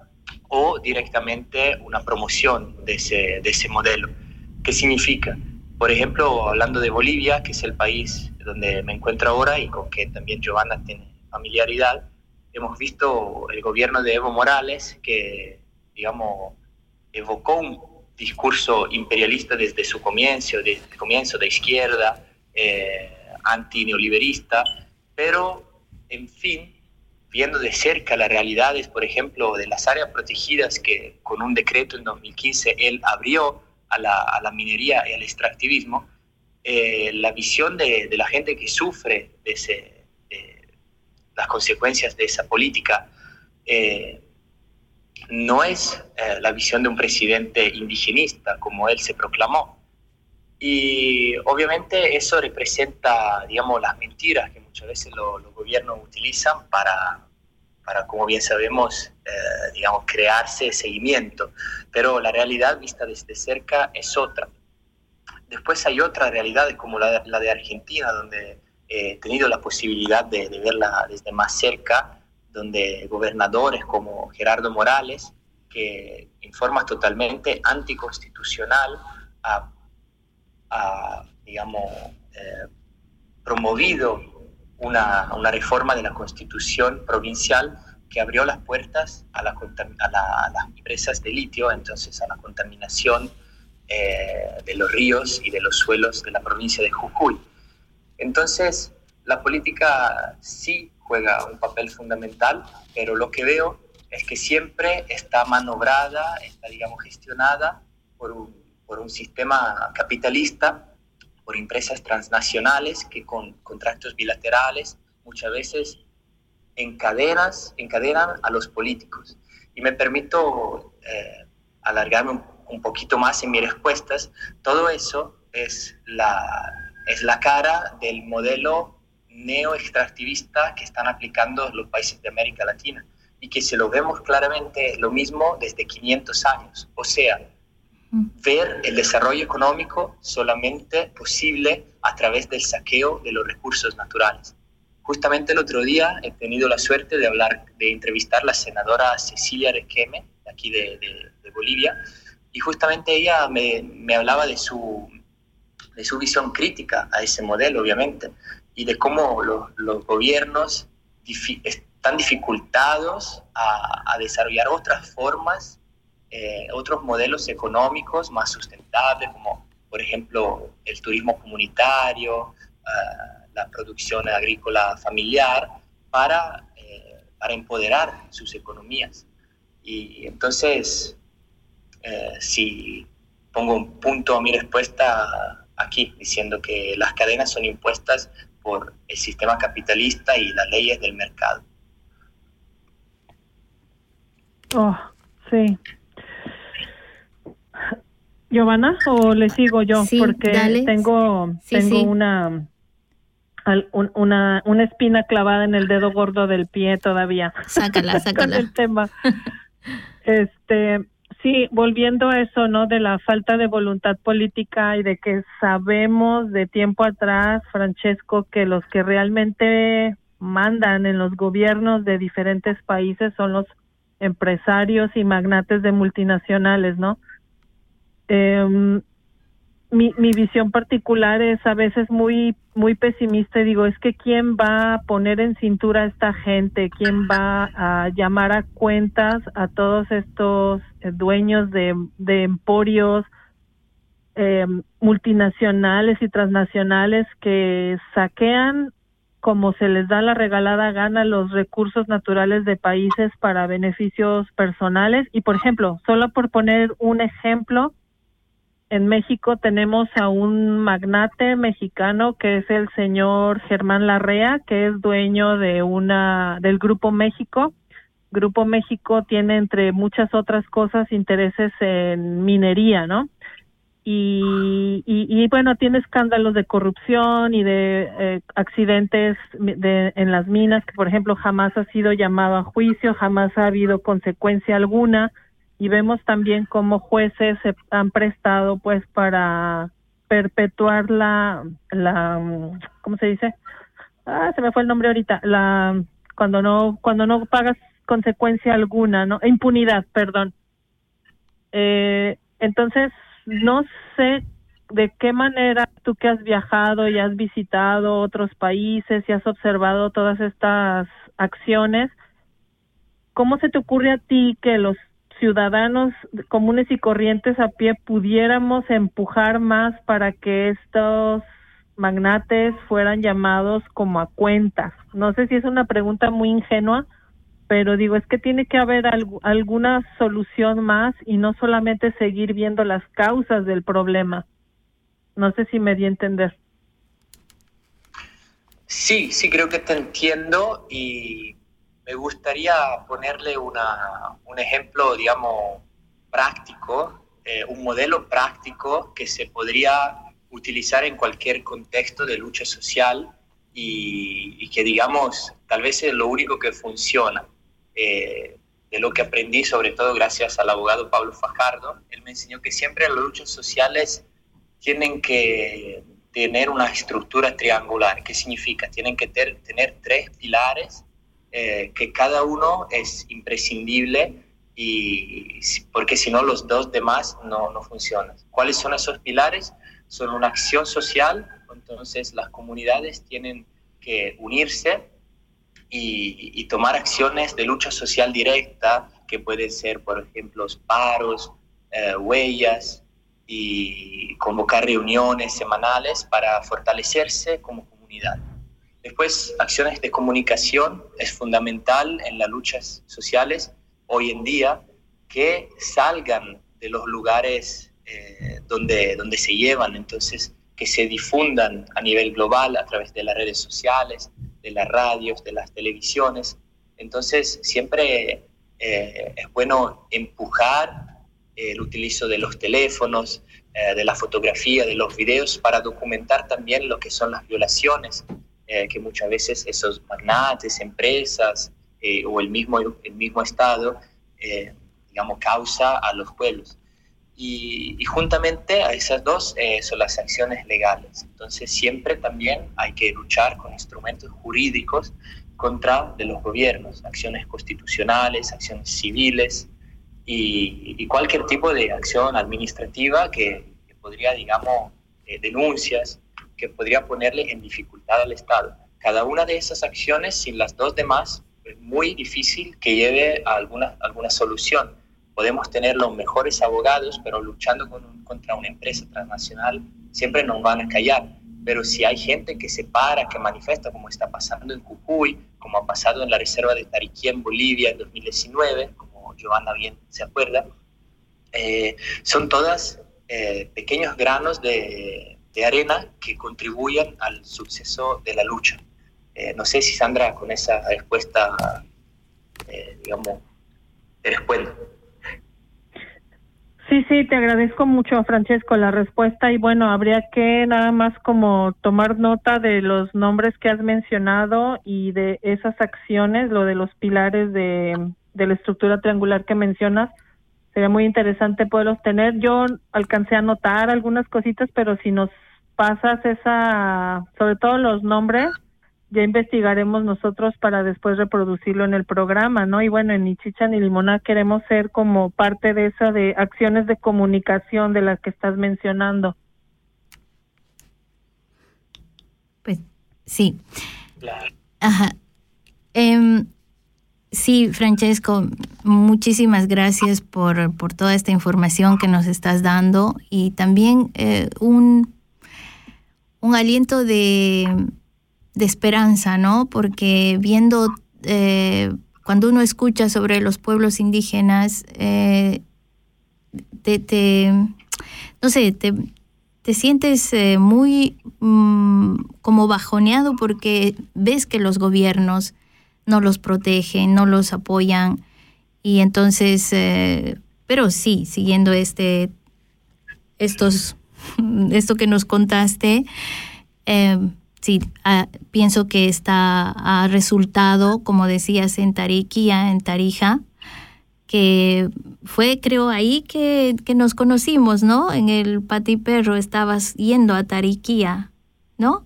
o directamente una promoción de ese, de ese modelo. ¿Qué significa? Por ejemplo, hablando de Bolivia, que es el país donde me encuentro ahora y con que también Giovanna tiene familiaridad, hemos visto el gobierno de Evo Morales que, digamos, evocó un discurso imperialista desde su comienzo, desde el comienzo de izquierda, eh, anti-neoliberista, pero, en fin, viendo de cerca las realidades, por ejemplo, de las áreas protegidas que con un decreto en 2015 él abrió a la, a la minería y al extractivismo, eh, la visión de, de, la gente que sufre de, ese, de las consecuencias de esa política eh, no es eh, la visión de un presidente indigenista como él se proclamó. Y obviamente eso representa, digamos, las mentiras que muchas veces lo, los gobiernos utilizan para, para como bien sabemos, eh, digamos, crearse seguimiento. Pero la realidad vista desde cerca es otra. Después hay otras realidades como la, la de Argentina, donde he tenido la posibilidad de, de verla desde más cerca, donde gobernadores como Gerardo Morales, que en forma totalmente anticonstitucional ha, ha digamos, eh, promovido una, reforma de la constitución provincial que abrió las puertas a, la, a las empresas de litio, entonces a la contaminación eh, de los ríos y de los suelos de la provincia de Jujuy. Entonces, la política sí juega un papel fundamental, pero lo que veo es que siempre está manobrada, está, digamos, gestionada por un, por un sistema capitalista, por empresas transnacionales que con contratos bilaterales muchas veces encadenas, encadenan a los políticos. Y me permito eh, alargarme un, poquito más en mis respuestas. Todo eso es la, es la cara del modelo neo-extractivista que están aplicando los países de América Latina y que se lo vemos claramente lo mismo desde 500 años. O sea, ver el desarrollo económico solamente posible a través del saqueo de los recursos naturales. Justamente el otro día he tenido la suerte de hablar, de entrevistar a la senadora Cecilia Requeme, de aquí de, Bolivia, y justamente ella me, me hablaba de su, de su visión crítica a ese modelo, obviamente, y de cómo los, los gobiernos están dificultados a, desarrollar otras formas, eh, otros modelos económicos más sustentables, como por ejemplo el turismo comunitario, uh, la producción agrícola familiar, para, eh, para empoderar sus economías. Y entonces, eh, si pongo un punto a mi respuesta aquí, diciendo que las cadenas son impuestas por el sistema capitalista y las leyes del mercado. Oh, sí. Giovanna, o le sigo yo, sí, porque dale. tengo, sí, tengo sí. una una, una espina clavada en el dedo gordo del pie todavía. Sácala, [laughs] sácala. Con el tema. Este, sí, volviendo a eso, ¿no? De la falta de voluntad política y de que sabemos de tiempo atrás, Francesco, que los que realmente mandan en los gobiernos de diferentes países son los empresarios y magnates de multinacionales, ¿no? Eh, mi, mi visión particular es a veces muy muy pesimista y digo es que quién va a poner en cintura a esta gente quién va a llamar a cuentas a todos estos eh, dueños de, de emporios eh, multinacionales y transnacionales que saquean como se les da la regalada gana los recursos naturales de países para beneficios personales y por ejemplo solo por poner un ejemplo en México tenemos a un magnate mexicano que es el señor Germán Larrea, que es dueño de una del Grupo México. Grupo México tiene entre muchas otras cosas intereses en minería, ¿no? y, y, bueno, tiene escándalos de corrupción y de eh, accidentes de, en las minas, que por ejemplo jamás ha sido llamado a juicio, jamás ha habido consecuencia alguna y vemos también cómo jueces se han prestado pues para perpetuar la, la ¿cómo se dice? Ah, se me fue el nombre ahorita, la cuando no cuando no pagas consecuencia alguna, ¿no? Impunidad, perdón. Eh, entonces, no sé de qué manera tú que has viajado y has visitado otros países y has observado todas estas acciones, ¿cómo se te ocurre a ti que los ciudadanos comunes y corrientes a pie pudiéramos empujar más para que estos magnates fueran llamados como a cuentas? No sé si es una pregunta muy ingenua, pero digo, es que tiene que haber alguna solución más y no solamente seguir viendo las causas del problema. No sé si me di a entender. Sí, sí, creo que te entiendo y me gustaría ponerle una, un ejemplo, digamos, práctico, eh, un modelo práctico que se podría utilizar en cualquier contexto de lucha social y, que, digamos, tal vez es lo único que funciona. Eh, de lo que aprendí, sobre todo gracias al abogado Pablo Fajardo. Él me enseñó que siempre las luchas sociales tienen que tener una estructura triangular. ¿Qué significa? Tienen que tener tres pilares eh, que cada uno es imprescindible y porque si no los dos demás no, no funcionan. ¿Cuáles son esos pilares? Son una acción social, entonces las comunidades tienen que unirse y, tomar acciones de lucha social directa, que pueden ser, por ejemplo, paros, eh, huellas, y convocar reuniones semanales para fortalecerse como comunidad. Después, acciones de comunicación es fundamental en las luchas sociales hoy en día que salgan de los lugares eh, donde, donde se llevan, entonces que se difundan a nivel global a través de las redes sociales, de las radios, de las televisiones. Entonces, siempre eh, es bueno empujar el utilizo de los teléfonos, eh, de la fotografía, de los videos, para documentar también lo que son las violaciones, eh, que muchas veces esos magnates, empresas o el mismo, el mismo Estado, digamos, causa a los pueblos. Y, juntamente a esas dos eh, son las acciones legales. Entonces siempre también hay que luchar con instrumentos jurídicos contra de los gobiernos, acciones constitucionales, acciones civiles y, cualquier tipo de acción administrativa que, podría, digamos, eh, denuncias, que podría ponerle en dificultad al Estado. Cada una de esas acciones, sin las dos demás, es muy difícil que lleve a alguna, alguna solución podemos tener los mejores abogados, pero luchando contra una empresa transnacional siempre nos van a callar. Pero si hay gente que se para, que manifiesta, como está pasando en Jujuy, como ha pasado en la reserva de Tariquí en Bolivia en 2019, como Giovanna bien se acuerda, eh, son todas eh, pequeños granos de, de, arena que contribuyen al suceso de la lucha. Eh, no sé si Sandra con esa respuesta, digamos, te responde. Sí, sí, te agradezco mucho, Francesco, la respuesta y bueno, habría que nada más como tomar nota de los nombres que has mencionado y de esas acciones, lo de los pilares de, de la estructura triangular que mencionas. Sería muy interesante poderlos tener. Yo alcancé a notar algunas cositas, pero si nos pasas esa, sobre todo los nombres, ya investigaremos nosotros para después reproducirlo en el programa, ¿no? Y bueno, en Ni Chicha ni Limona queremos ser como parte de esa de acciones de comunicación de las que estás mencionando. Pues sí. Ajá. Em, sí, Francesco, muchísimas gracias por, por, toda esta información que nos estás dando y también eh, un, un aliento de de esperanza, ¿no? Porque viendo, eh, cuando uno escucha sobre los pueblos indígenas, eh, te, no sé, te, te sientes eh, muy mm, como bajoneado porque ves que los gobiernos no los protegen, no los apoyan. Y entonces, pero sí, siguiendo este, estos [laughs] esto que nos contaste, eh, sí, ah, pienso que está ha resultado, como decías, en Tariquía, en Tarija, que fue, creo, ahí que, que nos conocimos, ¿no? En el Pati Perro estabas yendo a Tariquía, ¿no?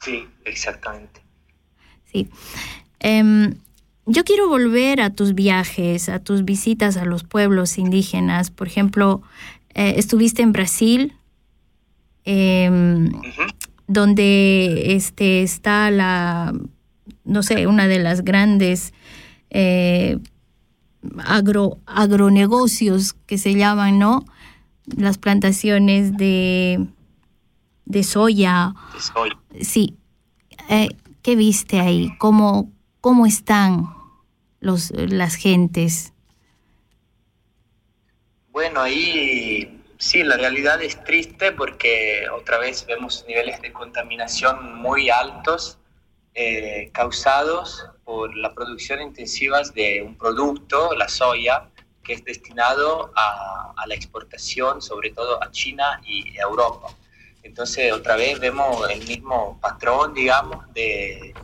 Sí, exactamente. Sí. Em, yo quiero volver a tus viajes, a tus visitas a los pueblos indígenas. Por ejemplo, eh, estuviste en Brasil, em, donde este, está la, no sé, una de las grandes eh, agro, agronegocios que se llaman, ¿no? Las plantaciones de, de soya. Soy. Sí. Eh, ¿Qué viste ahí? ¿Cómo, cómo están los, las gentes? Bueno, ahí sí, la realidad es triste porque otra vez vemos niveles de contaminación muy altos eh, causados por la producción intensiva de un producto, la soya, que es destinado a, la exportación, sobre todo a China y a Europa. Entonces, otra vez vemos el mismo patrón, digamos, de,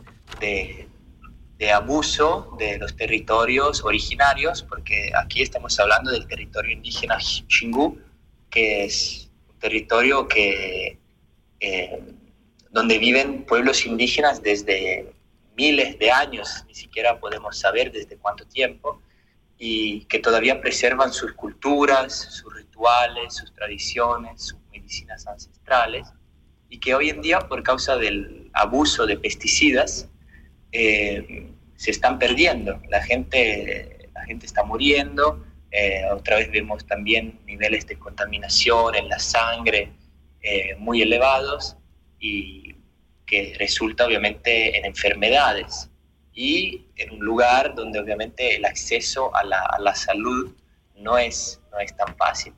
de abuso de los territorios originarios, porque aquí estamos hablando del territorio indígena Xingu, que es un territorio que, eh, donde viven pueblos indígenas desde miles de años, ni siquiera podemos saber desde cuánto tiempo, y que todavía preservan sus culturas, sus rituales, sus tradiciones, sus medicinas ancestrales, y que hoy en día, por causa del abuso de pesticidas, eh, se están perdiendo. La gente, la gente está muriendo. Eh, otra vez vemos también niveles de contaminación en la sangre eh, muy elevados y que resulta obviamente en enfermedades y en un lugar donde obviamente el acceso a la, a la salud no es, no es tan fácil.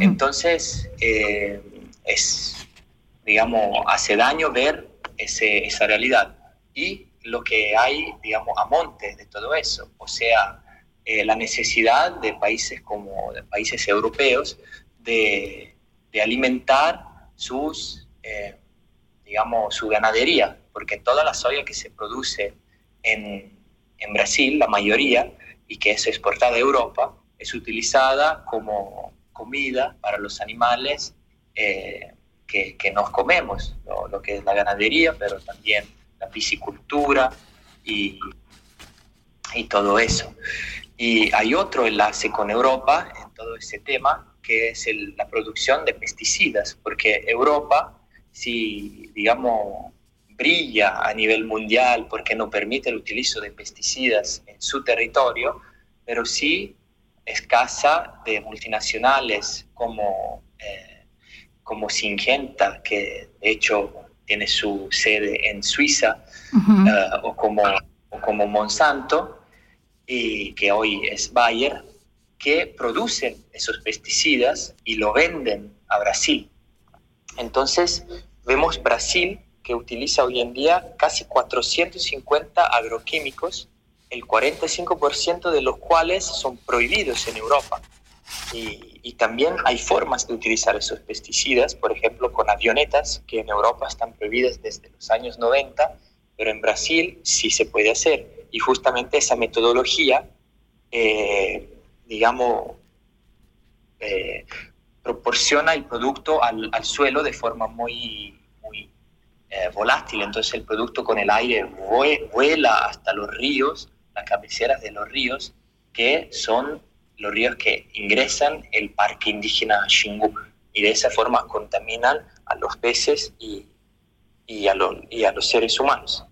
Entonces, eh, es, digamos, hace daño ver ese, esa realidad. Y lo que hay, digamos, a monte de todo eso, o sea, eh, la necesidad de países como de países europeos de, de alimentar sus, eh, digamos, su ganadería, porque toda la soya que se produce en, en Brasil, la mayoría, y que es exportada a Europa, es utilizada como comida para los animales eh, que, que, nos comemos, ¿no? lo que es la ganadería, pero también la piscicultura y, y todo eso. Y hay otro enlace con Europa en todo ese tema, que es el, la producción de pesticidas, porque Europa, si, digamos, brilla a nivel mundial porque no permite el utilizo de pesticidas en su territorio, pero sí escasa de multinacionales como, eh, como Syngenta, que de hecho tiene su sede en Suiza, uh -huh. uh, o, como, o como Monsanto, y que hoy es Bayer, que producen esos pesticidas y lo venden a Brasil. Entonces, vemos Brasil que utiliza hoy en día casi 450 agroquímicos, el 45% de los cuales son prohibidos en Europa. Y, y, también hay formas de utilizar esos pesticidas, por ejemplo, con avionetas, que en Europa están prohibidas desde los años 90, pero en Brasil sí se puede hacer. Y justamente esa metodología, eh, digamos, eh, proporciona el producto al, al, suelo de forma muy, muy eh, volátil. Entonces el producto con el aire vuela hasta los ríos, las cabeceras de los ríos, que son los ríos que ingresan el parque indígena Xingu y de esa forma contaminan a los peces y, y, a, lo, y a, los seres humanos.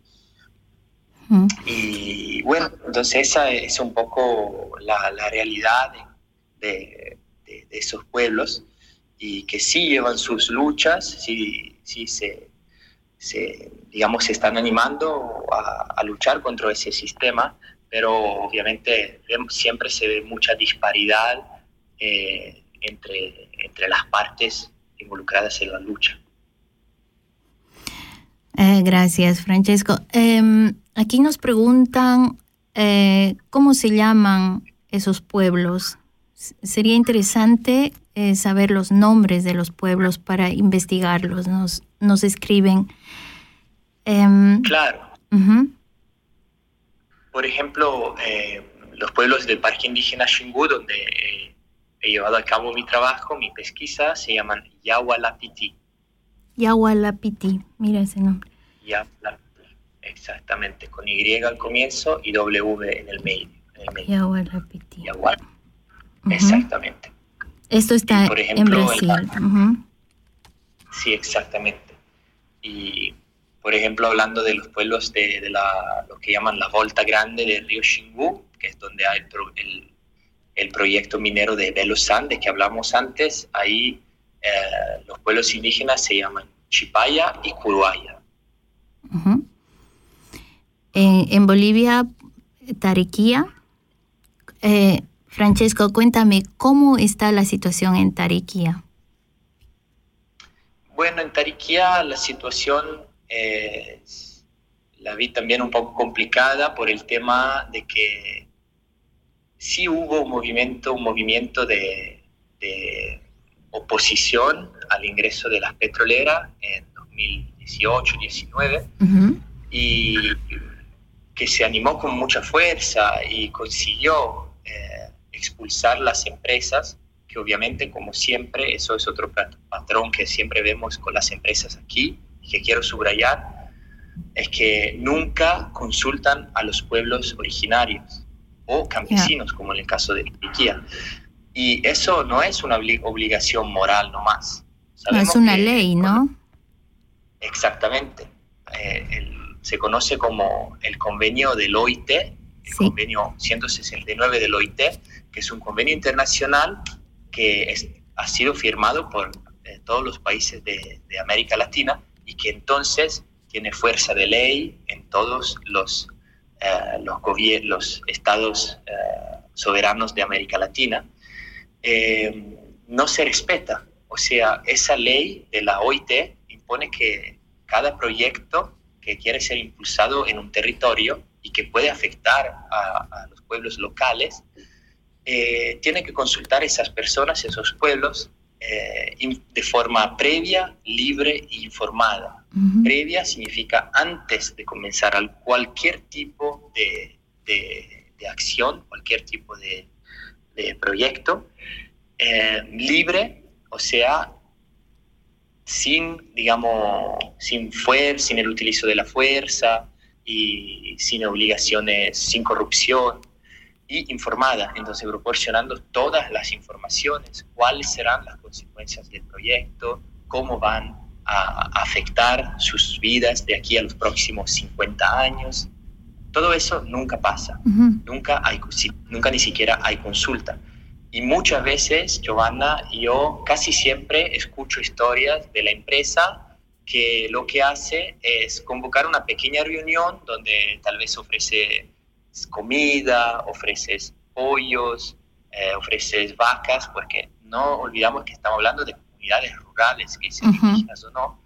Mm. Y bueno, entonces esa es un poco la, la realidad de, de, de, esos pueblos y que sí llevan sus luchas, sí, sí se, se, digamos, se están animando a, a luchar contra ese sistema, pero obviamente siempre se ve mucha disparidad eh, entre, entre las partes involucradas en la lucha. Eh, gracias, Francesco. Eh, aquí nos preguntan eh, cómo se llaman esos pueblos, Sería interesante saber los nombres de los pueblos para investigarlos. Nos, nos escriben. Em, Claro. ujú, Por ejemplo, eh, los pueblos del Parque Indígena Xingu, donde eh, he llevado a cabo mi trabajo, mi pesquisa, se llaman Yahualapiti. Yahualapiti, mira ese nombre. Yahualapiti, exactamente, con Y al comienzo y W en el medio. En el medio. Yahualapiti. Yahual, exactamente. Esto está Y, por en Brasil. el- ujú. Sí, exactamente. Y, por ejemplo, hablando de los pueblos de, de la, lo que llaman la Volta Grande del río Xingu, que es donde hay el, pro- el, el proyecto minero de Belosan, de que hablamos antes, ahí eh, los pueblos indígenas se llaman Chipaya y Curuaya. En, en Bolivia, Tariquía. Eh, Francesco, cuéntame, ¿cómo está la situación en Tariquía? Bueno, en Tariquía la situación eh, la vi también un poco complicada por el tema de que sí hubo un movimiento, un movimiento de, de oposición al ingreso de las petroleras en 2018-19 Ujú, y que se animó con mucha fuerza y consiguió eh, expulsar las empresas, que obviamente, como siempre, eso es otro pat- patrón que siempre vemos con las empresas aquí que quiero subrayar, es que nunca consultan a los pueblos originarios o campesinos, como en el caso de Turquía. Y eso no es una obli- obligación moral nomás. No, es Sabemos una que ley, ¿no? Exactamente. Eh, el- se conoce como el convenio del OIT, el Sí. convenio 169 del OIT, que es un convenio internacional que es- ha sido firmado por eh, todos los países de, de América Latina y que entonces tiene fuerza de ley en todos los, eh, los, estados eh, soberanos de América Latina. Eh, no se respeta. O sea, esa ley de la OIT impone que cada proyecto que quiere ser impulsado en un territorio y que puede afectar a, los pueblos locales, tiene que consultar a esas personas, esos pueblos, eh, in- de forma previa, libre e informada. Previa significa antes de comenzar al- cualquier tipo de, de- de acción, cualquier tipo de, de proyecto. Eh, libre, o sea, sin, digamos, sin fuerza, sin el utilizo de la fuerza y sin obligaciones, sin corrupción y informada, entonces proporcionando todas las informaciones, cuáles serán las consecuencias del proyecto, cómo van a afectar sus vidas de aquí a los próximos 50 años. Todo eso nunca pasa, nunca, hay, nunca ni siquiera hay consulta. Y muchas veces, Giovanna, yo casi siempre escucho historias de la empresa que lo que hace es convocar una pequeña reunión donde tal vez ofrece comida, ofreces pollos, eh, ofreces vacas, porque no olvidamos que estamos hablando de comunidades rurales, que sean Ujú. indígenas o no,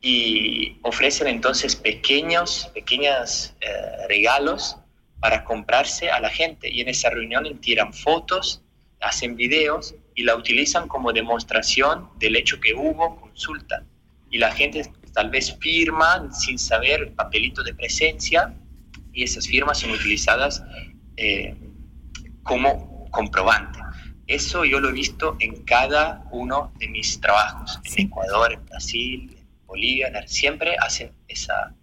y ofrecen entonces pequeños, pequeños eh, regalos para comprarse a la gente y en esa reunión tiran fotos, hacen videos y la utilizan como demostración del hecho que hubo consulta y la gente tal vez firma sin saber el papelito de presencia y esas firmas son utilizadas eh, como comprobante. Eso yo lo he visto en cada uno de mis trabajos, en Sí. Ecuador, en Brasil, en Bolivia, siempre hacen esa,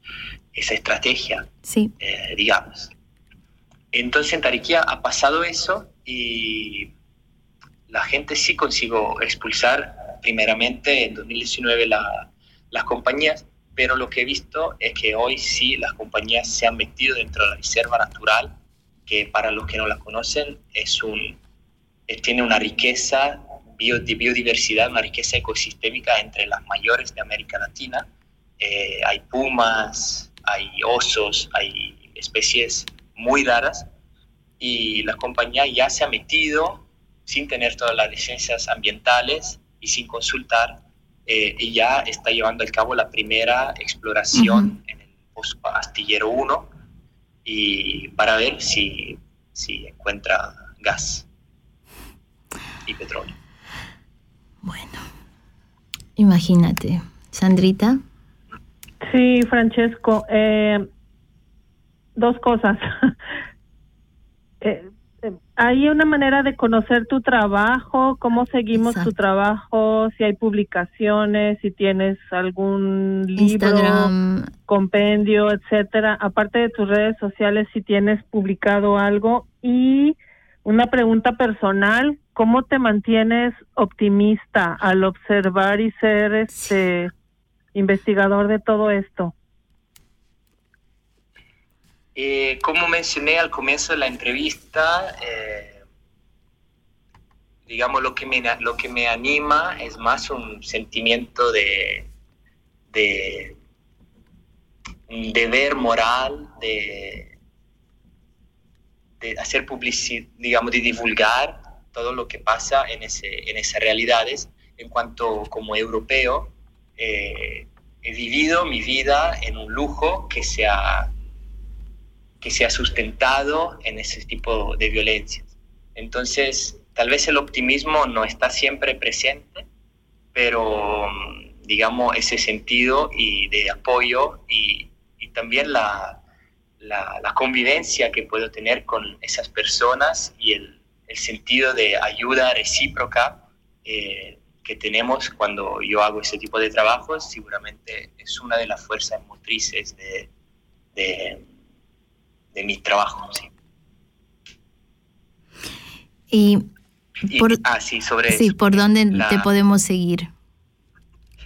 esa estrategia Sí, eh, digamos. Entonces en Tariquía ha pasado eso y la gente sí consiguió expulsar primeramente en 2019 la- las compañías, pero lo que he visto es que hoy sí las compañías se han metido dentro de la reserva natural, que para los que no la conocen es un, tiene una riqueza de biodiversidad, una riqueza ecosistémica entre las mayores de América Latina. Eh, hay pumas, hay osos, hay especies muy raras y la compañía ya se ha metido sin tener todas las licencias ambientales y sin consultar eh, y ya está llevando a cabo la primera exploración en el Astillero 1 y para ver si, si encuentra gas. y petróleo. Bueno, imagínate. Sandrita. Sí, Francesco. Eh, dos cosas. [laughs] Eh, hay una manera de conocer tu trabajo, cómo seguimos tu trabajo, si hay publicaciones, si tienes algún libro, Instagram. compendio, etcétera. Aparte de tus redes sociales, si tienes publicado algo y una pregunta personal, ¿cómo te mantienes optimista al observar y ser este investigador de todo esto? Eh, como mencioné al comienzo de la entrevista, eh, digamos, lo que, me, lo que me anima es más un sentimiento de, de un deber moral, de, de hacer publicidad, digamos, de divulgar todo lo que pasa en, ese, en esas realidades. En cuanto como europeo, eh, he vivido mi vida en un lujo que se ha que se ha sustentado en ese tipo de violencias. Entonces, tal vez el optimismo no está siempre presente, pero digamos ese sentido y de apoyo y, y también la, la, la, convivencia que puedo tener con esas personas y el, el sentido de ayuda recíproca eh, que tenemos cuando yo hago ese tipo de trabajos, seguramente es una de las fuerzas motrices de, de de mi trabajo. Sí. Y, por, y, ah, sí, sobre sí, ¿por dónde la, te podemos seguir?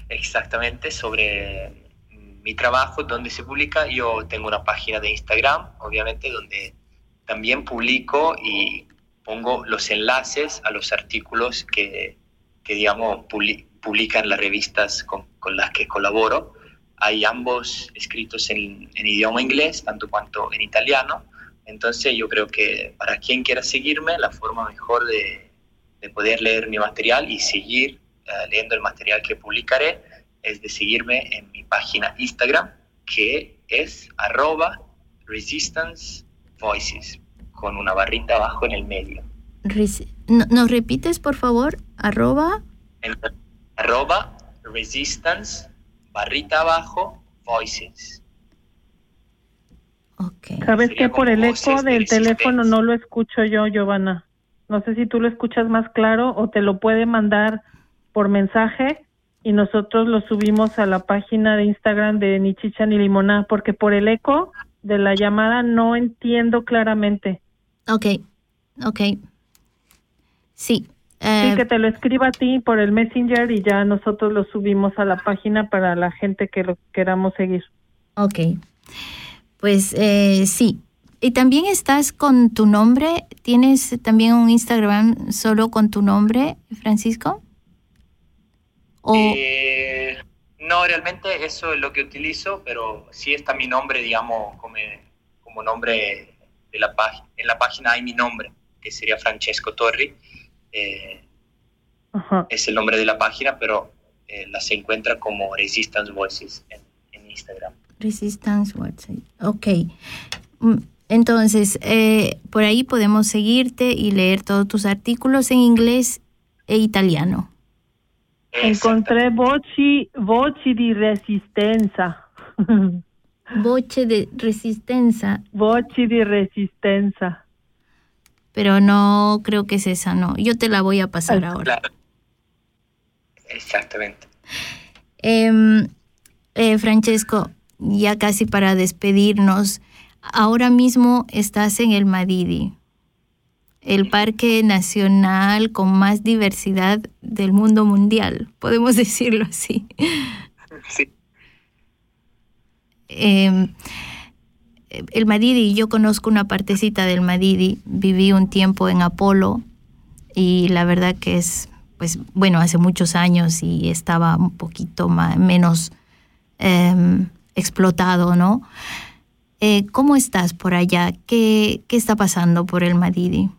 Exactamente, sobre mi trabajo, donde se publica. Yo tengo una página de Instagram, obviamente, donde también publico y pongo los enlaces a los artículos que, que digamos, publican las revistas con, con las que colaboro hay ambos escritos en, en, idioma inglés, tanto cuanto en italiano. Entonces yo creo que para quien quiera seguirme, la forma mejor de, de poder leer mi material y seguir uh, leyendo el material que publicaré es de seguirme en mi página Instagram, que es arroba resistance voices, con una barrita abajo en el medio. ¿Nos repites, por favor? Arroba. En, arroba resistance barrita abajo, voices. Okay. ¿Sabes que por el eco del teléfono no lo escucho yo, Giovanna? No sé si tú lo escuchas más claro o te lo puede mandar por mensaje y nosotros lo subimos a la página de Instagram de Ni Chicha ni Limona, porque por el eco de la llamada no entiendo claramente. Ok, ok. Sí, Sí, que te lo escriba a ti por el Messenger y ya nosotros lo subimos a la página para la gente que lo queramos seguir. Ok. Pues eh, sí. ¿Y también estás con tu nombre? ¿Tienes también un Instagram solo con tu nombre, Francisco? ¿O... Eh, no, realmente eso es lo que utilizo, pero sí está mi nombre, digamos, como, como nombre de la página. En la página hay mi nombre, que sería Francesco Torri. Eh, es el nombre de la página, pero eh, la se encuentra como Resistance Voices en, en Instagram. Resistance Voices, ok. Entonces, eh, por ahí podemos seguirte y leer todos tus artículos en inglés e italiano. Encontré voci, voci di resistenza. [laughs] Voce de resistencia. Voci di resistenza pero no creo que es esa, no. Yo te la voy a pasar ah, ahora. Claro. Exactamente. Eh, eh, Francesco, ya casi para despedirnos, ahora mismo estás en el Madidi, el parque nacional con más diversidad del mundo mundial, podemos [laughs] decirlo así. Sí. Eh, el Madidi, yo conozco una partecita del Madidi, viví un tiempo en Apolo y la verdad que es, pues bueno, hace muchos años y estaba un poquito más, menos eh, explotado, ¿no? Eh, ¿Cómo estás por allá? ¿Qué, ¿Qué, está pasando por el Madidi?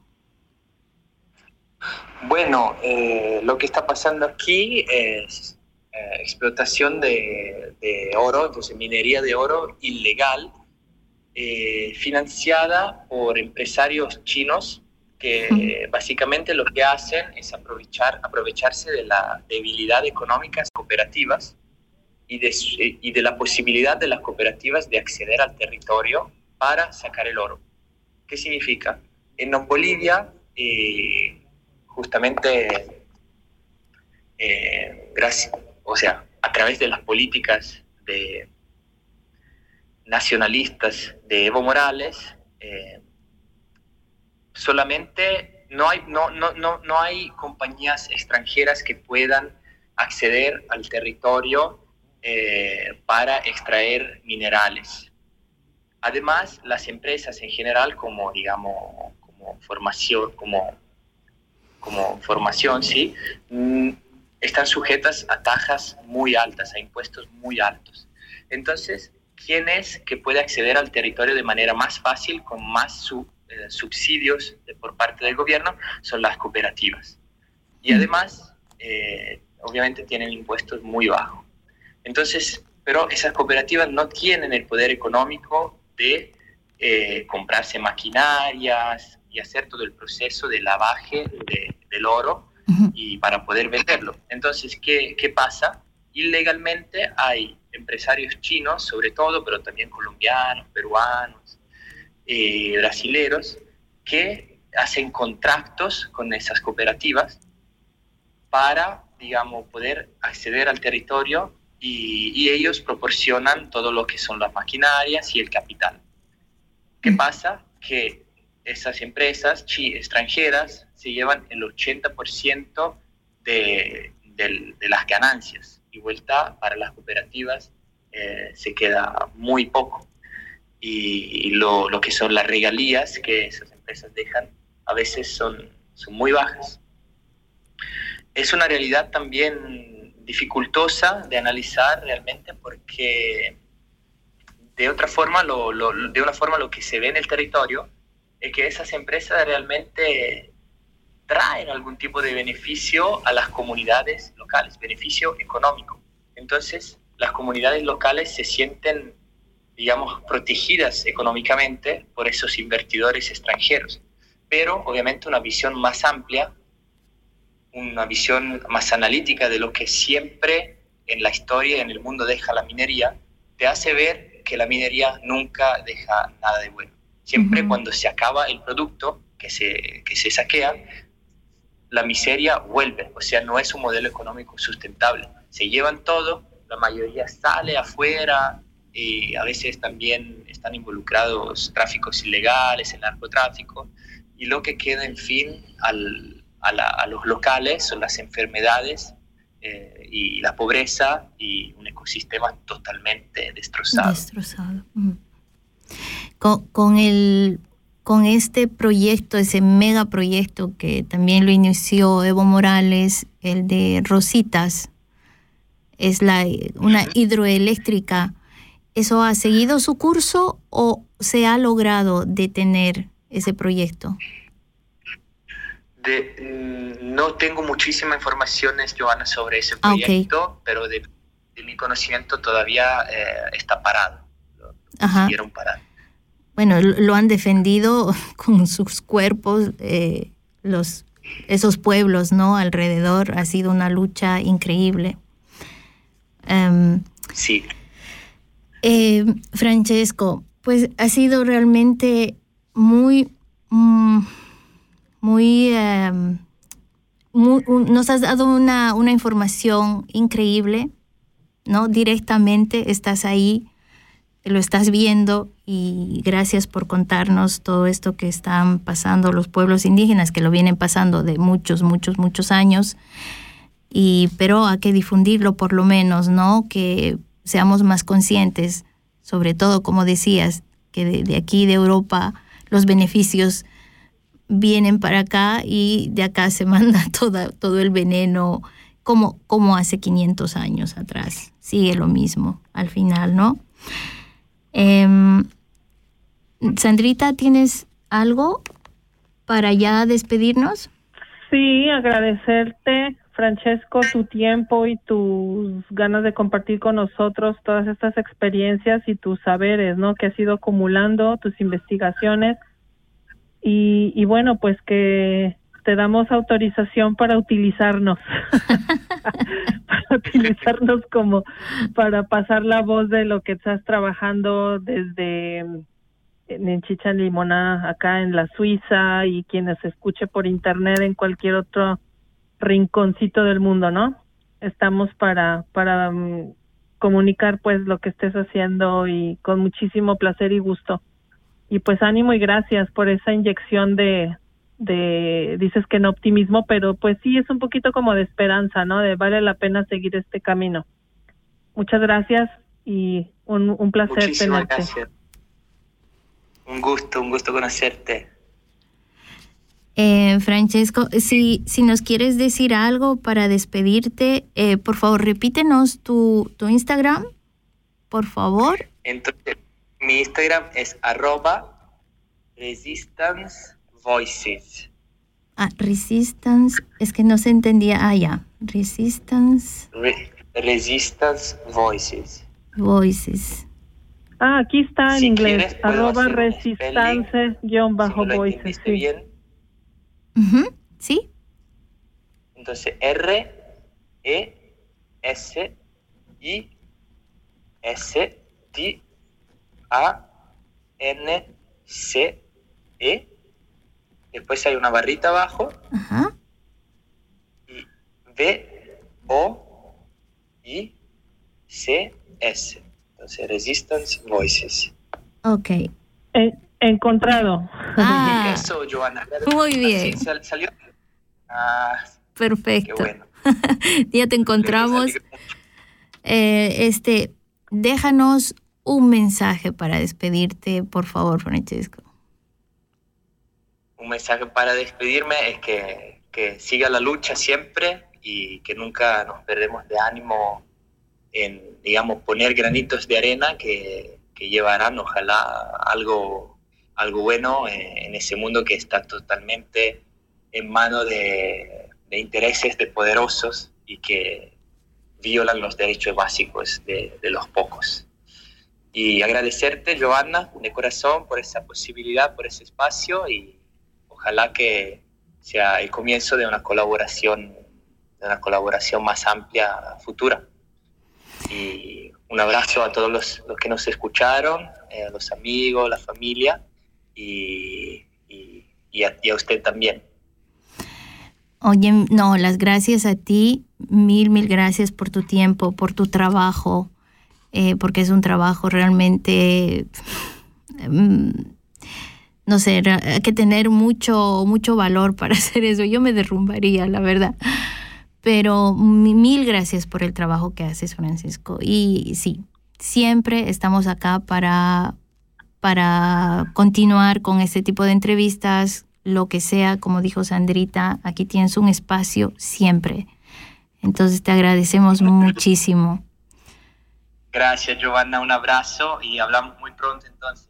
Bueno, eh, lo que está pasando aquí es eh, explotación de, de, oro, entonces minería de oro ilegal, eh, financiada por empresarios chinos que básicamente lo que hacen es aprovechar, aprovecharse de la debilidad económica de cooperativas y de, y de la posibilidad de las cooperativas de acceder al territorio para sacar el oro. ¿Qué significa? En Bolivia, eh, justamente, eh, gracias, o sea, a través de las políticas de nacionalistas de Evo Morales, eh, solamente no hay, no, no, no, no hay compañías extranjeras que puedan acceder al territorio eh, para extraer minerales. Además, las empresas en general, como digamos, como formación, como, como formación, sí, mm, están sujetas a tajas muy altas, a impuestos muy altos. Entonces, ¿quién es que puede acceder al territorio de manera más fácil, con más su, eh, subsidios por parte del gobierno? Son las cooperativas. Y además, eh, obviamente, tienen impuestos muy bajos. Entonces, pero esas cooperativas no tienen el poder económico de eh, comprarse maquinarias y hacer todo el proceso de lavaje del oro y para poder venderlo. Entonces, ¿qué, ¿qué pasa? Ilegalmente hay empresarios chinos, sobre todo, pero también colombianos, peruanos, eh, brasileros, que hacen contratos con esas cooperativas para, digamos, poder acceder al territorio y, y, ellos proporcionan todo lo que son las maquinarias y el capital. ¿Qué pasa? Que esas empresas extranjeras se llevan el 80% de, de, de las ganancias y vuelta para las cooperativas eh, se queda muy poco. Y, y lo, lo, que son las regalías que esas empresas dejan a veces son, son muy bajas. Es una realidad también dificultosa de analizar realmente porque de otra forma lo, lo, de una forma lo que se ve en el territorio es que esas empresas realmente traen algún tipo de beneficio a las comunidades locales, beneficio económico. Entonces, las comunidades locales se sienten, digamos, protegidas económicamente por esos invertidores extranjeros, pero obviamente una visión más amplia, una visión más analítica de lo que siempre en la historia y en el mundo deja la minería, te hace ver que la minería nunca deja nada de bueno. Siempre uh -huh. cuando se acaba el producto que se, que se saquea, la miseria vuelve, o sea, no es un modelo económico sustentable. Se llevan todo, la mayoría sale afuera y a veces también están involucrados tráficos ilegales, el narcotráfico, y lo que queda, en fin, a, los locales son las enfermedades eh, y la pobreza y un ecosistema totalmente destrozado. Destrozado. Mm. Con, el, con este proyecto, ese megaproyecto que también lo inició Evo Morales, el de Rositas, es la, una hidroeléctrica. ¿Eso ha seguido su curso o se ha logrado detener ese proyecto? De, mm, no tengo muchísimas informaciones, Joana, sobre ese proyecto, okay. pero de, de, mi conocimiento todavía eh, está parado. Lo, Ajá. Siguieron parado. Bueno, lo han defendido [laughs] con sus cuerpos, eh, los, esos pueblos, ¿no? Alrededor. Ha sido una lucha increíble. Um, sí. Eh, Francesco, pues ha sido realmente muy, mm, muy, um, muy un, nos has dado una, una, información increíble, ¿no? Directamente estás ahí, lo estás viendo y gracias por contarnos todo esto que están pasando los pueblos indígenas, que lo vienen pasando de muchos, muchos, muchos años y pero hay que difundirlo por lo menos, ¿no? Que seamos más conscientes, sobre todo como decías, que de, de, aquí de Europa los beneficios vienen para acá y de acá se [laughs] manda toda, todo el veneno como, como hace 500 años atrás. Sigue lo mismo al final, ¿no? Eh, Sandrita, ¿tienes algo para ya despedirnos? Sí, agradecerte Francesco, tu tiempo y tus ganas de compartir con nosotros todas estas experiencias y tus saberes, ¿no? Que has ido acumulando, tus investigaciones. y, y bueno, pues que te damos autorización para utilizarnos, [laughs] para utilizarnos como para pasar la voz de lo que estás trabajando desde en Chicha Limona acá en la Suiza y quienes escuche por internet en cualquier otro rinconcito del mundo, ¿no? Estamos para para mm, comunicar pues lo que estés haciendo y con muchísimo placer y gusto. Y pues ánimo y gracias por esa inyección de de dices que no optimismo, pero pues sí es un poquito como de esperanza, ¿no? De vale la pena seguir este camino. Muchas gracias y un, un placer Muchísimas tenerte. gracias. Un gusto, un gusto conocerte. Eh, Francesco, si, si nos quieres decir algo para despedirte, eh, por favor, repítenos tu, tu Instagram, por favor. Entonces, mi Instagram es arroba resistance voices. Ah, Resistance, es que no se entendía. Ah, ya. Resistance Re- resistance voices. Voices. Ah, aquí está en Si inglés, quieres, arroba resistance guion Si bajo no lo voices. Sí. bien, Ujú, ¿Sí? entonces R E S I S T A N C E. Después hay una barrita abajo Ajá. y V O I C S. Entonces Resistance Voices. Ok. Eh, encontrado. Ah, [laughs] Eso, Joana. muy bien. sal- salió. Ah, qué perfecto. bueno. [laughs] ya te encontramos. Eh, este, déjanos un mensaje para despedirte, por favor, Francesco. Un mensaje para despedirme es que, que siga la lucha siempre y que nunca nos perdemos de ánimo en, digamos, poner granitos de arena que, que llevarán, ojalá, algo, algo bueno en, en ese mundo que está totalmente en manos de, de intereses de poderosos y que violan los derechos básicos de, de los pocos. Y agradecerte, Giovanna, de corazón, por esa posibilidad, por ese espacio y ojalá que sea el comienzo de una colaboración, de una colaboración más amplia futura. Y un abrazo a todos los, los que nos escucharon, eh, a los amigos, la familia y, y- y a, y a usted también. Oye, no, las gracias a ti, mil, mil gracias por tu tiempo, por tu trabajo, eh, porque es un trabajo realmente, mm, no sé, hay que tener mucho, mucho valor para [laughs] hacer eso. Yo me derrumbaría, la verdad. Pero mi- mil gracias por el trabajo que haces, Francisco. Y sí, siempre estamos acá para, para continuar con este tipo de entrevistas, lo que sea, como dijo Sandrita, aquí tienes un espacio siempre. Entonces te agradecemos muchísimo. Gracias, Giovanna, un abrazo y hablamos muy pronto entonces.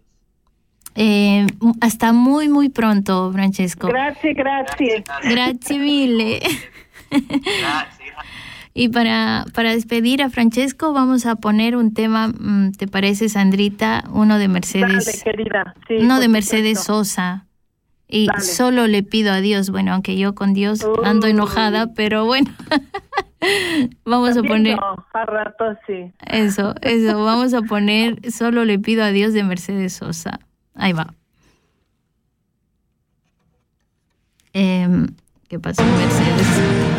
Eh, hasta muy, muy pronto, Francesco. Gracias, gracias. Gracias mille. Gracias. [laughs] Y para, para despedir a Francesco vamos a poner un tema, mm, ¿te parece, Sandrita? Uno de Mercedes. Dale, querida. Sí, uno de Mercedes supuesto. Sosa. Y Dale. solo le pido a Dios, bueno, aunque yo con Dios ando enojada, pero bueno, [laughs] vamos a poner no, a rato sí. eso, eso, vamos a poner solo le pido a Dios de Mercedes Sosa. Ahí va. Em, ¿Qué pasó, Mercedes?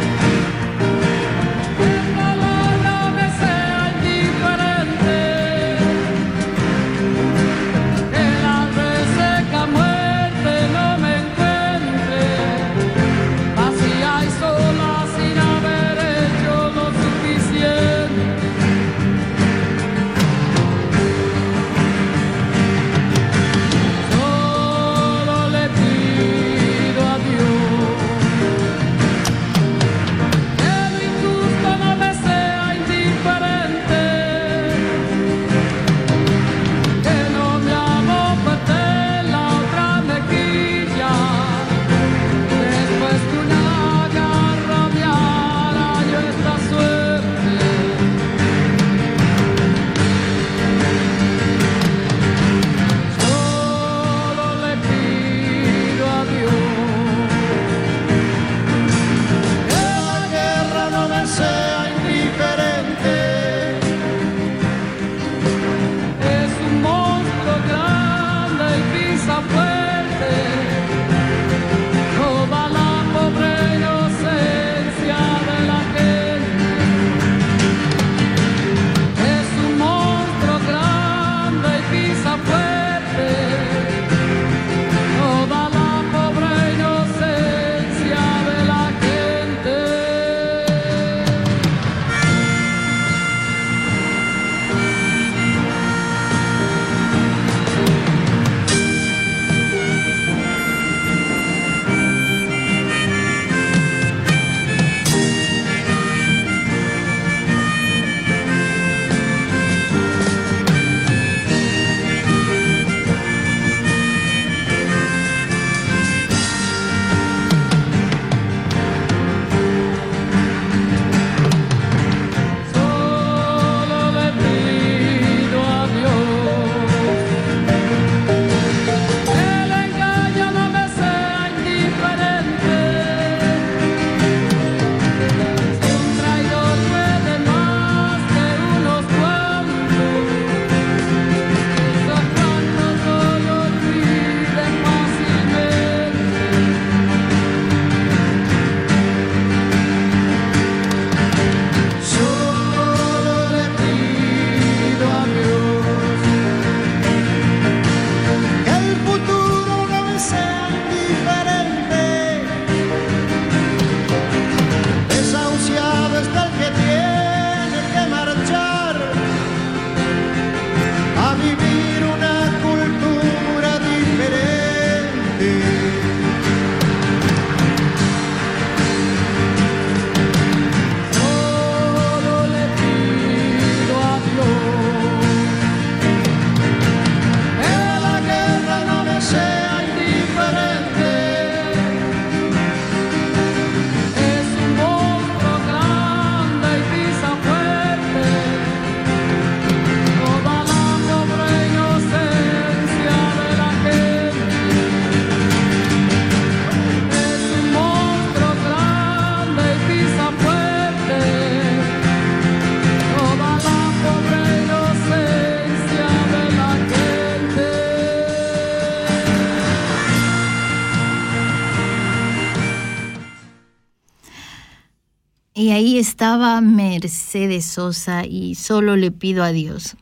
Ahí estaba Mercedes Sosa y solo le pido a Dios.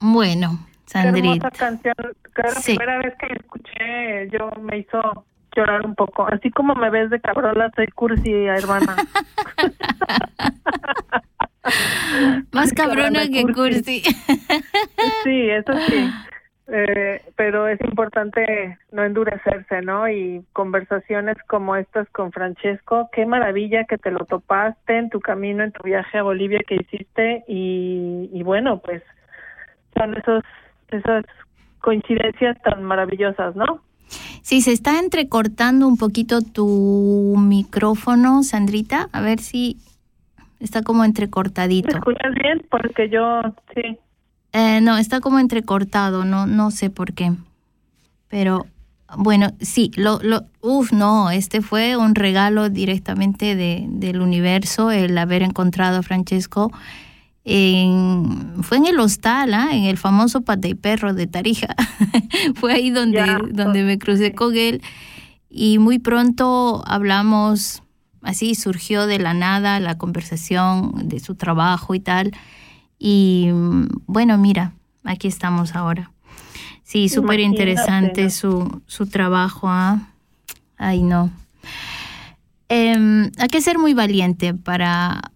Bueno, Sandrita. Qué canción. Sí. primera vez que la escuché, yo me hizo llorar un poco. Así como me ves de cabrola, soy cursi, hermana. [laughs] [laughs] Más cabrona Cabrona que cursi. cursi. Sí, eso sí. Eh, pero es importante no endurecerse, ¿no? Y conversaciones como estas con Francesco, qué maravilla que te lo topaste en tu camino, en tu viaje a Bolivia que hiciste y, y bueno, pues son esos esas coincidencias tan maravillosas, ¿no? Sí, se está entrecortando un poquito tu micrófono, Sandrita. A ver si está como ¿Me entrecortadito. escuchas bien? Porque yo, sí. Eh, no, está como entrecortado, no, no sé por qué. Pero bueno, sí, lo, lo, uf, no, este fue un regalo directamente de, del universo, el haber encontrado a Francesco. En, fue en el hostal, ¿ah? en el famoso Pata y Perro de Tarija. [laughs] fue ahí donde, Ya, donde me crucé con él. Y muy pronto hablamos, así surgió de la nada la conversación de su trabajo y tal. Y bueno, mira, aquí estamos ahora. Sí, súper interesante su, su trabajo. ¿ah? Ay, no. Em, hay que ser muy valiente para,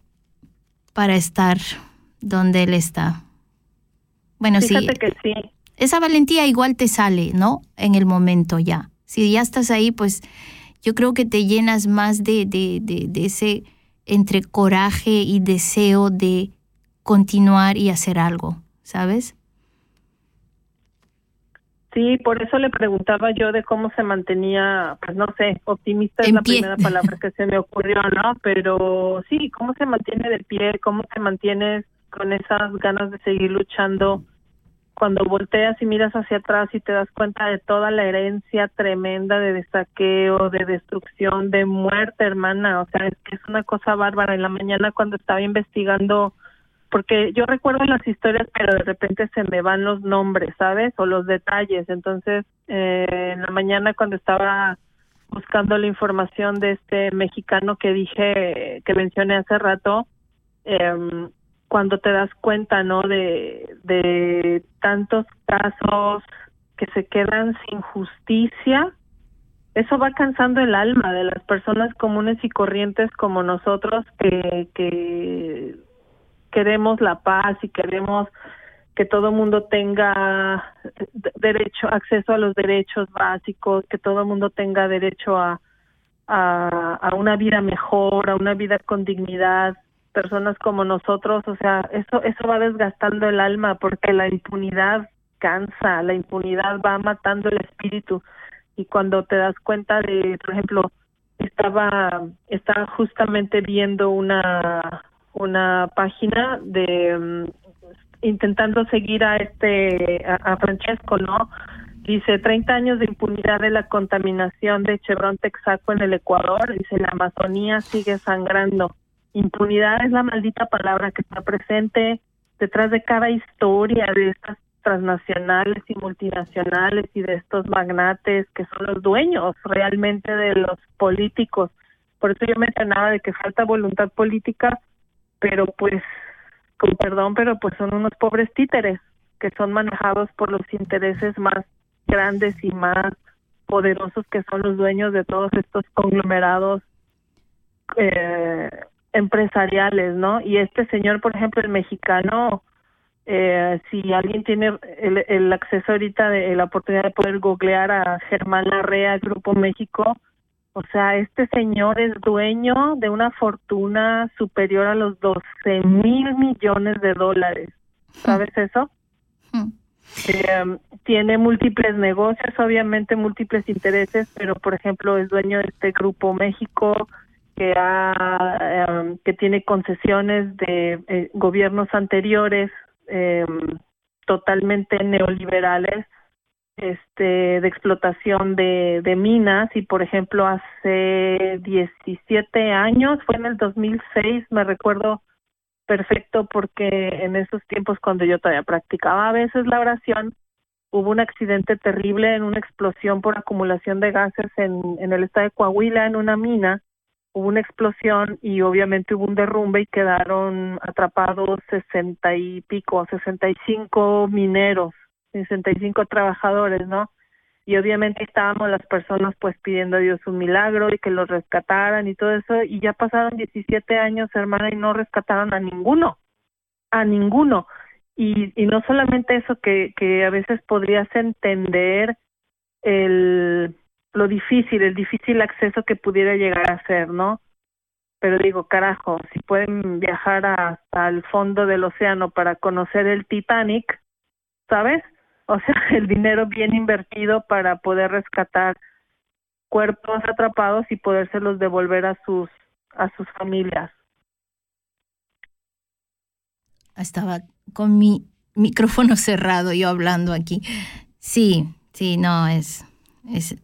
para estar donde él está. Bueno, sí, Fíjate que sí. esa valentía igual te sale, ¿no? En el momento ya. Si ya estás ahí, pues yo creo que te llenas más de, de, de, de ese entre coraje y deseo de continuar y hacer algo, ¿sabes? Sí, por eso le preguntaba yo de cómo se mantenía, pues no sé, optimista es la primera palabra que se me ocurrió, ¿no? Pero sí, cómo se mantiene de pie, cómo te mantienes con esas ganas de seguir luchando cuando volteas y miras hacia atrás y te das cuenta de toda la herencia tremenda de saqueo, de destrucción, de muerte, hermana, o sea, es que es una cosa bárbara. En la mañana cuando estaba investigando porque yo recuerdo las historias, pero de repente se me van los nombres, ¿sabes? O los detalles. Entonces, eh, en la mañana cuando estaba buscando la información de este mexicano que dije, que mencioné hace rato, em, cuando te das cuenta, ¿no? De, de tantos casos que se quedan sin justicia, eso va cansando el alma de las personas comunes y corrientes como nosotros que, que queremos la paz y queremos que todo el mundo tenga de- derecho, acceso a los derechos básicos, que todo el mundo tenga derecho a, a, a una vida mejor, a una vida con dignidad, personas como nosotros, o sea, eso, eso va desgastando el alma porque la impunidad cansa, la impunidad va matando el espíritu. Y cuando te das cuenta de, por ejemplo, estaba, estaba justamente viendo una una página de mm, intentando seguir a este a, Francesco, ¿no? Dice 30 años de impunidad de la contaminación de Chevron Texaco en el Ecuador, dice la Amazonía sigue sangrando. Impunidad es la maldita palabra que está presente detrás de cada historia de estas transnacionales y multinacionales y de estos magnates que son los dueños realmente de los políticos. Por eso yo mencionaba de que falta voluntad política pero pues con perdón, pero pues son unos pobres títeres que son manejados por los intereses más grandes y más poderosos que son los dueños de todos estos conglomerados eh, empresariales, ¿no? Y este señor, por ejemplo, el mexicano, eh, si alguien tiene el, el acceso ahorita de la oportunidad de poder googlear a Germán Larrea, Grupo México, o sea, este señor es dueño de una fortuna superior a los 12 mil millones de dólares. ¿Sabes eso? Hmm. Eh, tiene múltiples negocios, obviamente múltiples intereses, pero por ejemplo es dueño de este Grupo México que ha, eh, que tiene concesiones de eh, gobiernos anteriores eh, totalmente neoliberales este de explotación de, de minas y por ejemplo hace 17 años fue en el 2006 me recuerdo perfecto porque en esos tiempos cuando yo todavía practicaba a veces la oración hubo un accidente terrible en una explosión por acumulación de gases en, en el estado de Coahuila en una mina hubo una explosión y obviamente hubo un derrumbe y quedaron atrapados sesenta y pico, sesenta y cinco mineros, sesenta y cinco trabajadores, ¿no? Y obviamente estábamos las personas pues pidiendo a Dios un milagro y que los rescataran y todo eso y ya pasaron 17 años, hermana, y no rescataron a ninguno, a ninguno. Y, no solamente eso, que, que a veces podrías entender el lo difícil, el difícil acceso que pudiera llegar a ser, ¿no? Pero digo, carajo, si pueden viajar hasta el fondo del océano para conocer el Titanic, ¿sabes? O sea, [laughs] el dinero bien invertido para poder rescatar cuerpos atrapados y podérselos devolver a sus a sus familias. Estaba con mi micrófono [laughs] cerrado yo hablando aquí. Sí, sí, no, es, es,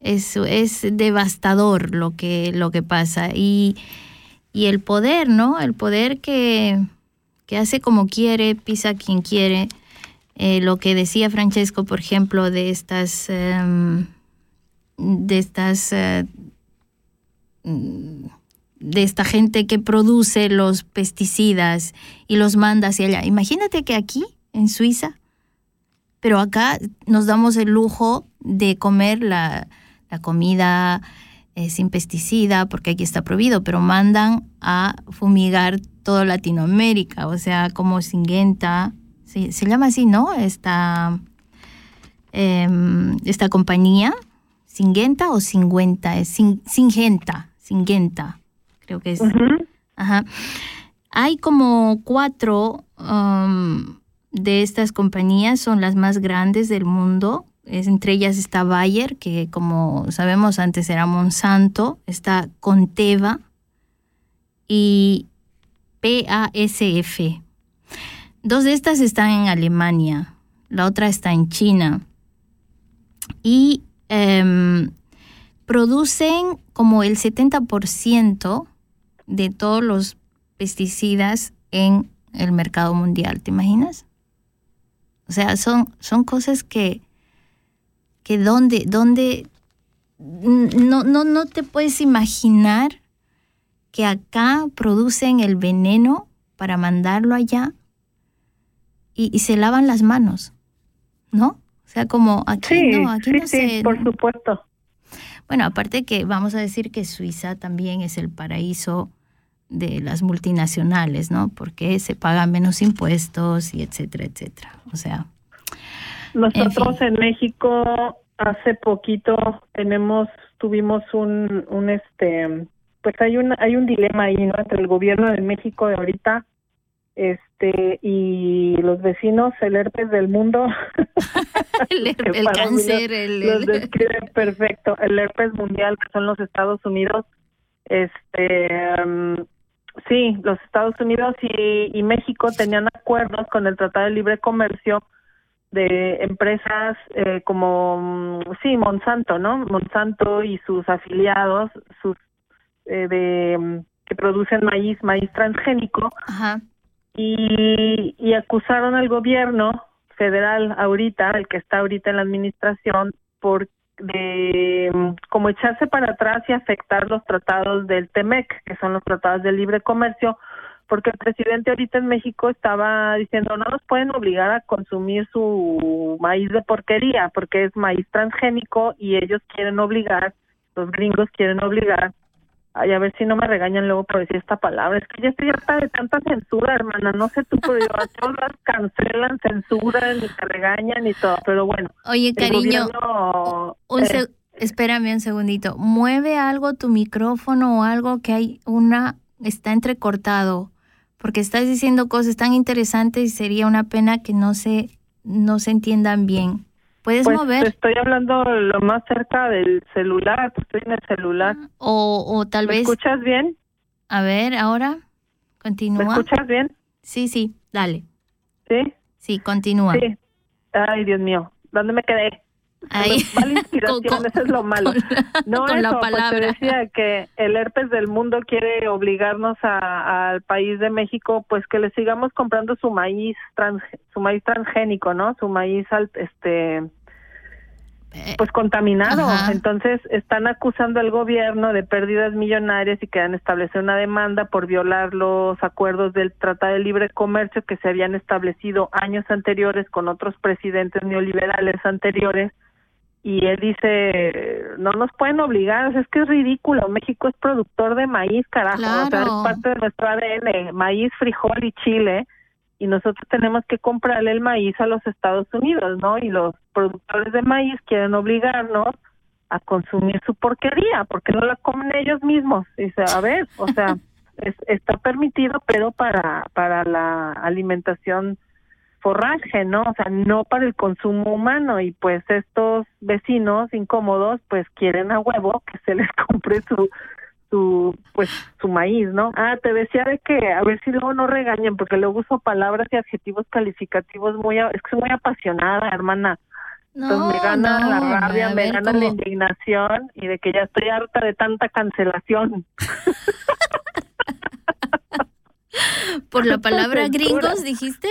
es, es devastador lo que, lo que pasa. Y, y el poder, ¿no? El poder que, que hace como quiere, pisa quien quiere. Eh, lo que decía Francesco, por ejemplo, de estas, em, de estas, eh, de esta gente que produce los pesticidas y los manda hacia allá. Imagínate que aquí, en Suiza, pero acá nos damos el lujo de comer la, comida eh, sin pesticida, porque aquí está prohibido, pero mandan a fumigar toda Latinoamérica, o sea, como Singenta, se, se llama así, ¿no? Esta, em, esta compañía, Singenta o Singüenta, es Sin- Singenta, Singenta, creo que es. Ajá. Hay como cuatro um, de estas compañías, son las más grandes del mundo. Es, entre ellas está Bayer, que como sabemos antes era Monsanto, está Conteva y PASF. Dos de estas están en Alemania, la otra está en China. Y em, producen como el 70% de todos los pesticidas en el mercado mundial, ¿te imaginas? O sea, son, son cosas que, que donde, donde no, no, no te puedes imaginar que acá producen el veneno para mandarlo allá y, y se lavan las manos, ¿no? O sea, como aquí Sí, no, aquí sí, no sí, se... por supuesto. Bueno, aparte que vamos a decir que Suiza también es el paraíso de las multinacionales, ¿no? Porque se pagan menos impuestos y etcétera, etcétera. O sea, Nosotros fin. en, México hace poquito tenemos tuvimos un un este pues hay un hay un dilema ahí no entre el gobierno de México de ahorita este y los vecinos el herpes del mundo [laughs] el, que el cáncer, los- el, los el- describe perfecto. El herpes mundial que son los Estados Unidos este mm, sí los Estados Unidos y, y México tenían acuerdos con el Tratado de Libre Comercio de empresas eh, como mm, sí Monsanto no Monsanto y sus afiliados sus eh, de mm, que producen maíz maíz transgénico. Ajá. Y, y acusaron al gobierno federal ahorita, el que está ahorita en la administración, por de como echarse para atrás y afectar los tratados del TEMEC, que son los tratados de libre comercio, porque el presidente ahorita en México estaba diciendo no nos pueden obligar a consumir su maíz de porquería, porque es maíz transgénico y ellos quieren obligar, los gringos quieren obligar Ay, a ver si no me regañan luego por decir esta palabra. Es que ya estoy harta de tanta censura, hermana. No sé tú, pero yo a todas las cancelan, censuran y te regañan y todo. Pero bueno. Oye, cariño, gobierno, un eh, espérame un segundito. Mueve algo tu micrófono o algo que hay una está entrecortado, porque estás diciendo cosas tan interesantes y sería una pena que no se no se entiendan bien. ¿Puedes pues mover? estoy hablando lo más cerca del celular. Estoy en el celular. O, o tal ¿Me vez, escuchas bien? a ver, ahora, ¿Me continúa. escuchas bien? Sí, sí, dale. Sí. Sí, continúa. Sí. Ay, Dios mío. ¿Dónde me quedé? Ahí. Mala [laughs] inspiración, Con- eso es lo malo. No, con la eso, pues te palabra. decía que el herpes del mundo quiere obligarnos a- al país de México, pues que le sigamos comprando su maíz trans, su maíz transgénico, ¿no? Su maíz al- este eh, pues contaminado. Ajá. Entonces están acusando al gobierno de pérdidas millonarias y que han establecido una demanda por violar los acuerdos del Tratado de Libre Comercio que se habían establecido años anteriores con otros presidentes neoliberales anteriores. Y él dice, no nos pueden obligar, es que es ridículo, México es productor de maíz, carajo, o sea, es parte de nuestro ADN, maíz, frijol y chile, y nosotros tenemos que comprarle el maíz a los Estados Unidos, ¿no? Y los productores de maíz quieren obligarnos a consumir su porquería, porque no la comen ellos mismos. Dice, a ver, o sea, [laughs] es- está permitido, pero para, para la alimentación forraje, ¿no? O sea, no para el consumo humano. Y pues estos vecinos incómodos, pues quieren a huevo que se les [laughs] compre su su pues su maíz, ¿no? Ah, te decía de que a ver si luego no regañen porque luego uso palabras y adjetivos calificativos muy a- es que soy muy apasionada, hermana. Entonces no, me gana no, la rabia, me gana la indignación y de que ya estoy harta de tanta cancelación. [laughs] Por la [laughs] palabra gringos, dijiste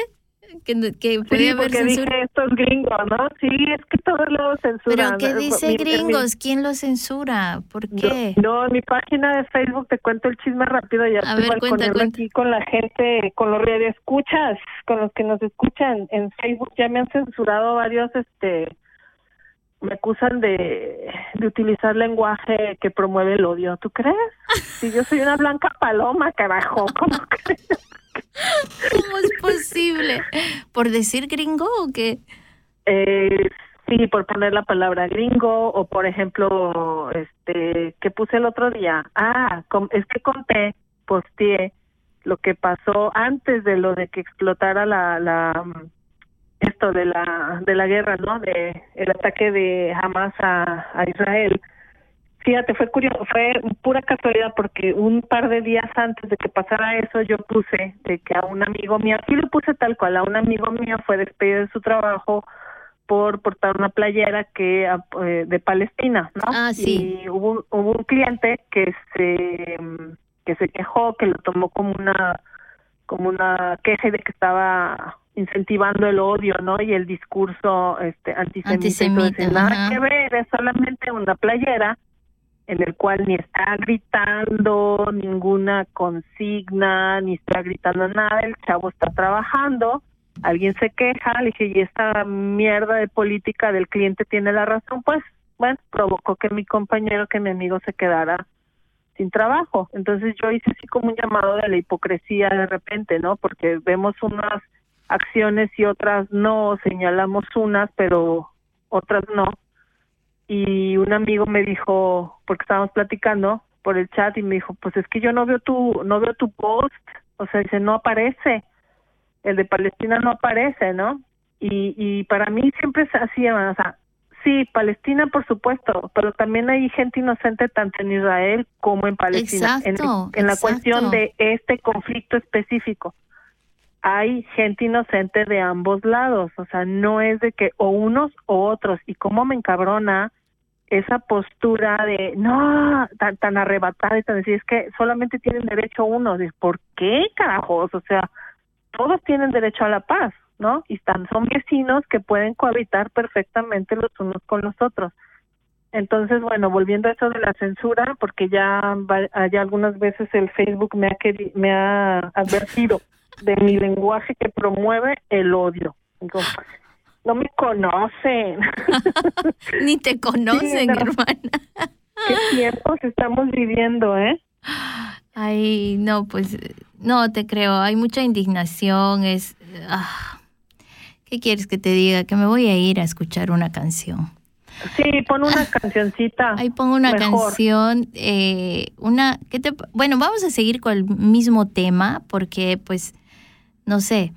que, que Sí, podía haber censura. dije estos gringos, ¿no? Sí, es que todos los censuran. Pero ¿qué Eh, dice mi- mi- gringos? ¿Quién lo censura? ¿Por qué? No, en mi página de Facebook te cuento el chisme rápido ya A ver, cuenta, cuenta. aquí con la gente, con los escuchas, con los que nos escuchan en Facebook. Ya me han censurado varios, este, me acusan de, de utilizar lenguaje que promueve el odio. ¿Tú crees? Si yo soy una blanca paloma, carajo, [laughs] ¿cómo crees? ¿Cómo es posible? ¿Por decir gringo o qué? Eh, sí, por poner la palabra gringo o por ejemplo, este, que puse el otro día. Ah, es que conté, posteé lo que pasó antes de lo de que explotara la, la esto de la de la guerra, ¿no? De el ataque de Hamas a, a Israel. Fíjate, fue curioso, fue pura casualidad porque un par de días antes de que pasara eso yo puse de que a un amigo mío, aquí lo puse tal cual, a un amigo mío fue despedido de su trabajo por portar una playera que eh, de Palestina, ¿no? Ah, sí. Y hubo, hubo un cliente que se mm, que se quejó, que lo tomó como una como una queja de que estaba incentivando el odio, ¿no? Y el discurso este antisemita. Antisemita, Entonces, nada que ver, es solamente una playera en el cual ni está gritando ninguna consigna, ni está gritando nada, el chavo está trabajando, alguien se queja, le dije, y esta mierda de política del cliente tiene la razón, pues, bueno, provocó que mi compañero, que mi amigo se quedara sin trabajo. Entonces yo hice así como un llamado de la hipocresía de repente, ¿no? Porque vemos unas acciones y otras no, señalamos unas, pero otras no y un amigo me dijo porque estábamos platicando por el chat y me dijo pues es que yo no veo tu no veo tu post o sea dice no aparece el de Palestina no aparece no y y para mí siempre es así o sea sí Palestina por supuesto pero también hay gente inocente tanto en Israel como en Palestina en, Exacto, en la exacto. cuestión de este conflicto específico hay gente inocente de ambos lados, o sea, no es de que o unos o otros, y cómo me encabrona esa postura de no, tan, arrebatada y tan decir, es que solamente tienen derecho unos, ¿por qué carajos? O sea, todos tienen derecho a la paz, ¿no? Y están, son vecinos que pueden cohabitar perfectamente los unos con los otros. Entonces, bueno, volviendo a eso de la censura, porque ya, ya algunas veces el Facebook me ha, me ha advertido de mi lenguaje que promueve el odio. Digo, no me conocen. [laughs] Ni te conocen, no. hermana. [laughs] ¿Qué tiempos estamos viviendo, eh? Ay, no, pues no te creo. Hay mucha indignación. Es. ah, ¿Qué quieres que te diga? Que me voy a ir a escuchar una canción. Sí, pon una [laughs] cancioncita. Ahí pongo una mejor. canción, eh, una, ¿qué te, bueno, vamos a seguir con el mismo tema porque, pues, no sé,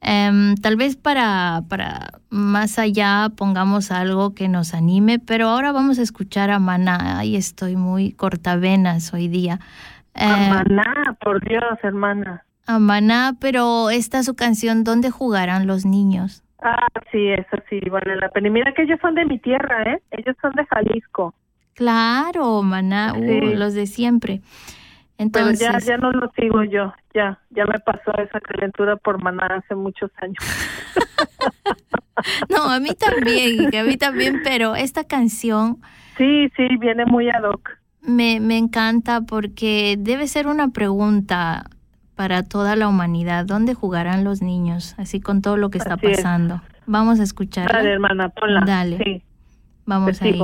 em, tal vez para, para más allá pongamos algo que nos anime, pero ahora vamos a escuchar a Maná. Ahí estoy muy cortavenas hoy día. Eh, Maná, por Dios, hermana. a Maná, pero esta es su canción, ¿Dónde jugarán los niños? Ah, sí, eso sí, vale la pena. Y mira que ellos son de mi tierra, ¿eh? Ellos son de Jalisco. Claro, Maná, uh, Sí. los de siempre. Pero Entonces, ya, ya no lo sigo yo. Ya, ya me pasó esa calentura por Maná hace muchos años. [laughs] No, a mí también, a mí también, pero esta canción Sí, sí, viene muy ad hoc. me, me encanta porque debe ser una pregunta para toda la humanidad. ¿Dónde jugarán los niños? Así con todo lo que está Así es. pasando. Vamos a escucharla. Dale, hermana, ponla. Dale. Sí. Vamos ahí.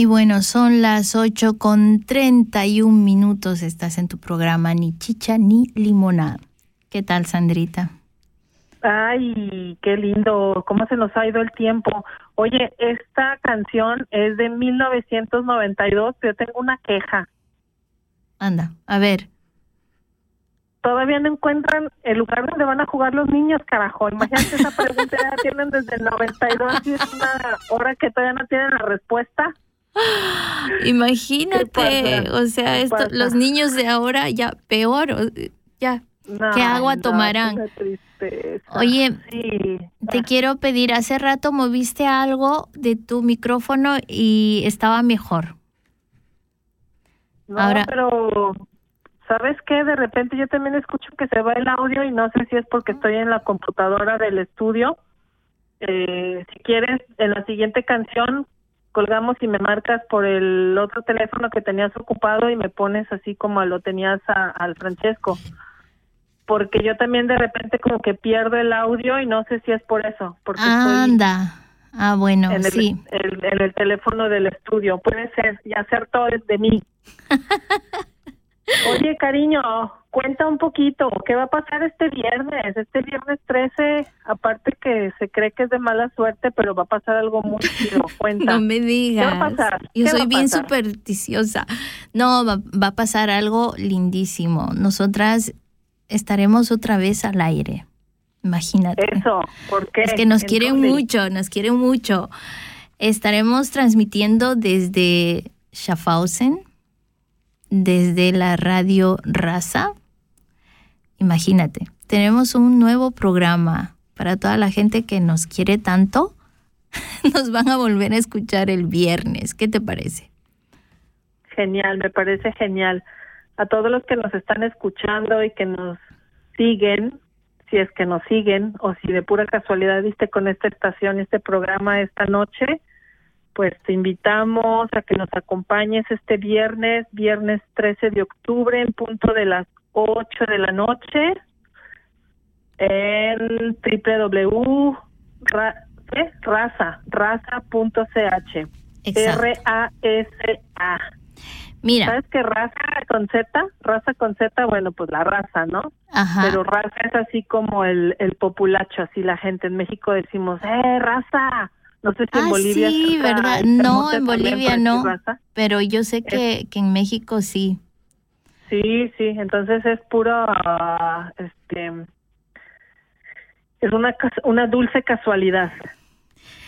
Y bueno, son las 8 con 31 minutos. Estás en tu programa Ni Chicha ni Limonada. ¿Qué tal, Sandrita? Ay, qué lindo, cómo se nos ha ido el tiempo. Oye, esta canción es de 1992, pero yo tengo una queja. Anda, a ver. Todavía no encuentran el lugar donde van a jugar los niños, carajo. Imagínate esa pregunta, ya la tienen desde el 92 y es una hora que todavía no tienen la respuesta. Imagínate, o sea, ¿Qué esto, los niños de ahora ya peor, ya ¿Qué agua no, tomarán? Oye, Sí. Te quiero pedir, hace rato moviste algo de tu micrófono y estaba mejor. No, Ahora- pero ¿sabes qué? De repente yo también escucho que se va el audio y no sé si es porque estoy en la computadora del estudio. Eh, si quieres, en la siguiente canción colgamos y me marcas por el otro teléfono que tenías ocupado y me pones así como lo tenías a- al Francesco. Porque yo también de repente como que pierdo el audio y no sé si es por eso, porque Anda. Ah, bueno, en el, sí. el- en el teléfono del estudio. Puede ser, y hacer todo es de mí. [laughs] Oye, cariño, cuenta un poquito, ¿qué va a pasar este viernes? Este viernes 13, aparte que se cree que es de mala suerte, pero va a pasar algo muy chido. [laughs] Cuenta. No me digas. ¿Qué va a pasar? Yo ¿Qué va soy bien pasar? supersticiosa. No, va, va a pasar algo lindísimo. Nosotras estaremos otra vez al aire. Imagínate. Eso, ¿por qué? Es que nos quieren mucho, nos quieren mucho. Estaremos transmitiendo desde Schaffhausen, desde la radio Raza. Imagínate, tenemos un nuevo programa para toda la gente que nos quiere tanto. [laughs] Nos van a volver a escuchar el viernes. ¿Qué te parece? Genial, me parece genial. A todos los que nos están escuchando y que nos siguen, si es que nos siguen o si de pura casualidad viste con esta estación, este programa esta noche, pues te invitamos a que nos acompañes este viernes, viernes 13 de octubre, en punto de las 8 de la noche, en www. ¿qué? Raza, raza.ch. R-A-S-A. Mira, ¿Sabes qué raza con Z? Raza con Z, bueno, pues la raza, ¿no? ajá. Pero raza es así como el, el populacho, así la gente. En México decimos, ¡eh, raza! No sé si en Ah, Bolivia. sí, ¿verdad? No, en Bolivia no. Pero yo sé que, que en México sí. Sí, sí, entonces es puro, este, es una, una dulce casualidad.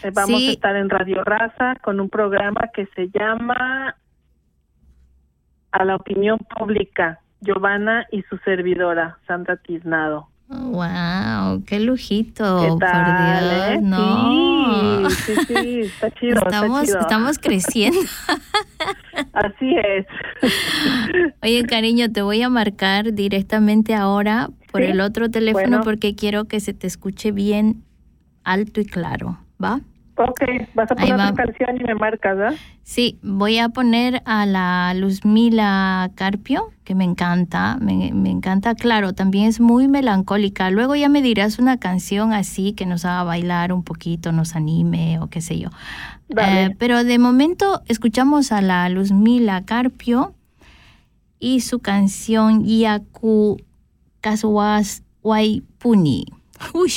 Eh, Vamos Sí. a estar en Radio Raza con un programa que se llama A la Opinión Pública, Giovanna y su servidora, Sandra Tiznado. Wow, qué lujito, ¿Qué por tal, Dios, eh? no. Sí, sí, sí, está [laughs] chido, estamos, está chido. estamos creciendo. [laughs] Así es. [laughs] Oye, cariño, te voy a marcar directamente ahora por Sí, el otro teléfono bueno. porque quiero que se te escuche bien alto y claro, ¿va? Ok, vas a poner otra canción y me marcas, ¿verdad? Sí, voy a poner a la Luzmila Carpio, que me encanta, me, me encanta, claro, también es muy melancólica. Luego ya me dirás una canción así que nos haga bailar un poquito, nos anime o qué sé yo. Eh, pero de momento escuchamos a la Luzmila Carpio y su canción Yaku Kaswas Waipuni. Uy,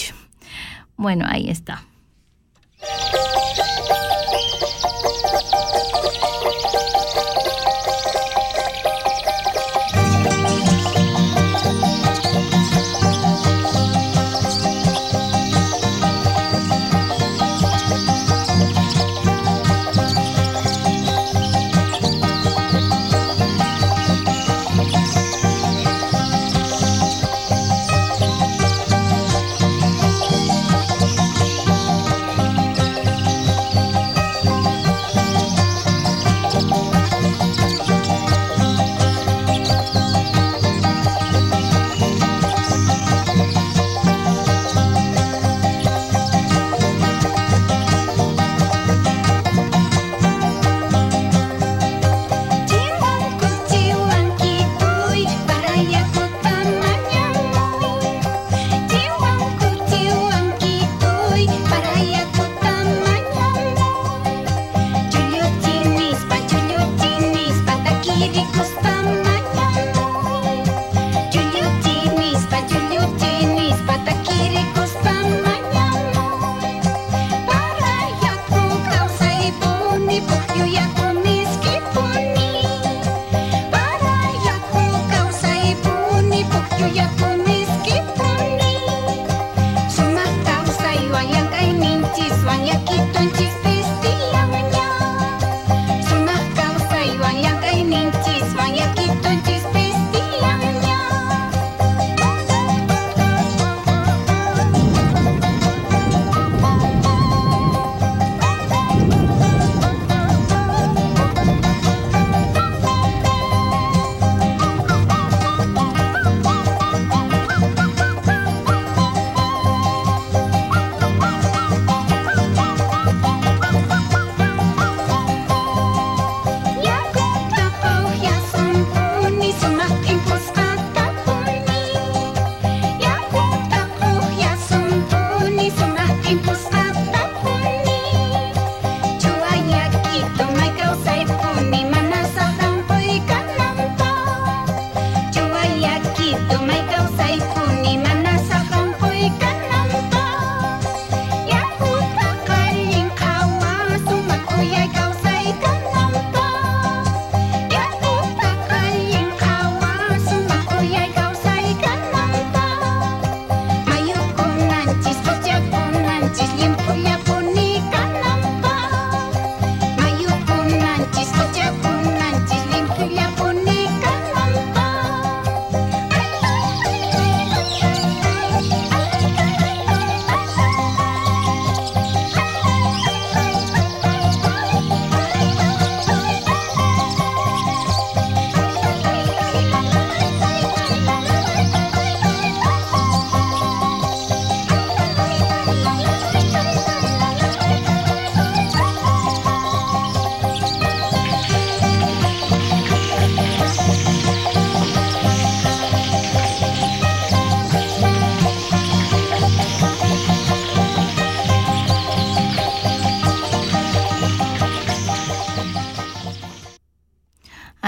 bueno, ahí está.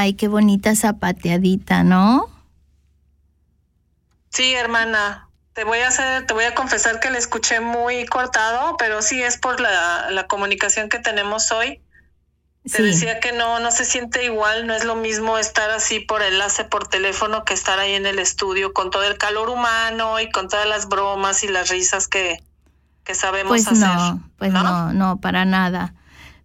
Ay, qué bonita zapateadita, ¿no? Sí, hermana. Te voy a hacer, te voy a confesar que le escuché muy cortado, pero sí es por la, la comunicación que tenemos hoy. Te Sí. decía que no, no se siente igual, no es lo mismo estar así por enlace por teléfono que estar ahí en el estudio con todo el calor humano y con todas las bromas y las risas que, que sabemos Pues hacer. no, pues no, no, para nada.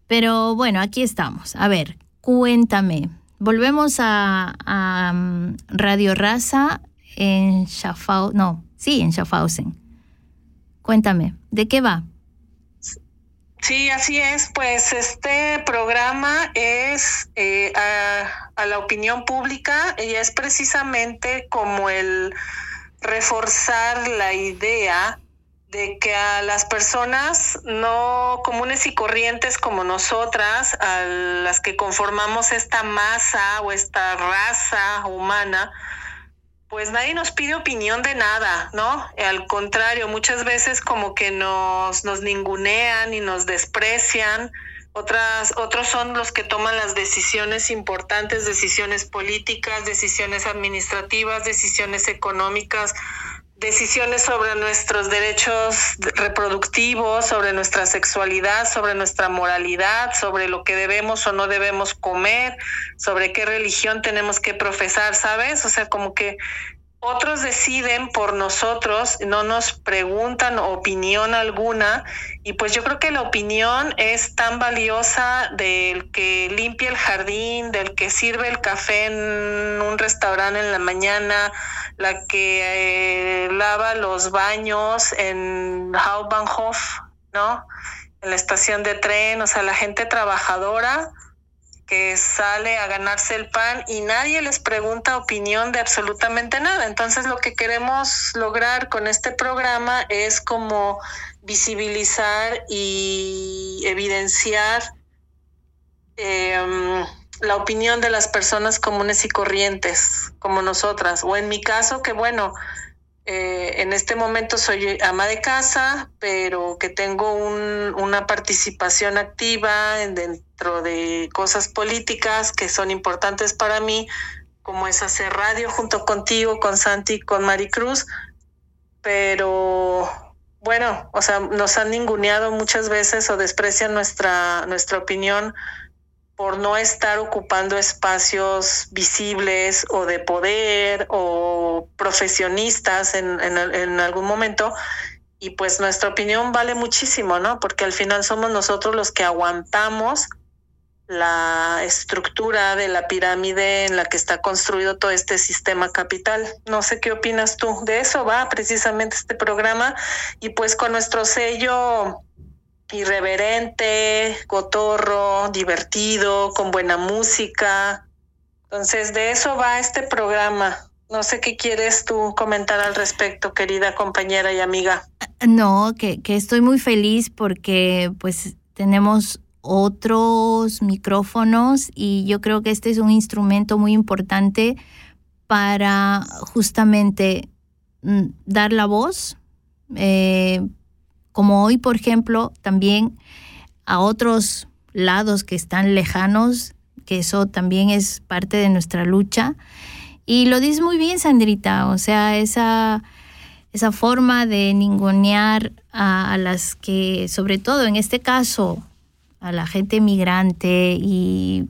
Pero bueno, aquí estamos. A ver, cuéntame. Volvemos a, mm, Radio Raza en Schaffhausen. No, sí, en Schaffhausen. Cuéntame, ¿de qué va? Sí, así es. Pues este programa es eh, a, a la opinión pública y es precisamente como el reforzar la idea de que a las personas no comunes y corrientes como nosotras, a las que conformamos esta masa o esta raza humana, pues nadie nos pide opinión de nada, ¿no? Al contrario, muchas veces como que nos, nos ningunean y nos desprecian. Otras, otros son los que toman las decisiones importantes, decisiones políticas, decisiones administrativas, decisiones económicas, decisiones sobre nuestros derechos reproductivos, sobre nuestra sexualidad, sobre nuestra moralidad, sobre lo que debemos o no debemos comer, sobre qué religión tenemos que profesar, ¿sabes? O sea, como que otros deciden por nosotros, no nos preguntan opinión alguna y pues yo creo que la opinión es tan valiosa del que limpia el jardín, del que sirve el café en un restaurante en la mañana, la que eh, lava los baños en Hauptbahnhof, ¿no? En la estación de tren, o sea, la gente trabajadora que sale a ganarse el pan y nadie les pregunta opinión de absolutamente nada. Entonces lo que queremos lograr con este programa es como visibilizar y evidenciar eh, la opinión de las personas comunes y corrientes, como nosotras. O en mi caso, que bueno, eh, en este momento soy ama de casa, pero que tengo un, una participación activa en, dentro de cosas políticas que son importantes para mí, como es hacer radio junto contigo, con Santi, con Maricruz, pero bueno, o sea, nos han ninguneado muchas veces o desprecian nuestra, nuestra opinión por no estar ocupando espacios visibles o de poder o profesionistas en, en, en, algún momento. Y pues nuestra opinión vale muchísimo, ¿no? Porque al final somos nosotros los que aguantamos la estructura de la pirámide en la que está construido todo este sistema capital. No sé qué opinas tú. De eso va precisamente este programa y pues con nuestro sello irreverente, cotorro, divertido, con buena música. Entonces, de eso va este programa. No sé qué quieres tú comentar al respecto, querida compañera y amiga. No, que, que estoy muy feliz porque pues tenemos otros micrófonos y yo creo que este es un instrumento muy importante para justamente mm, dar la voz, eh, como hoy, por ejemplo, también a otros lados que están lejanos, que eso también es parte de nuestra lucha. Y lo dices muy bien, Sandrita, o sea, esa, esa forma de ningunear a, a, las que, sobre todo en este caso, a la gente migrante y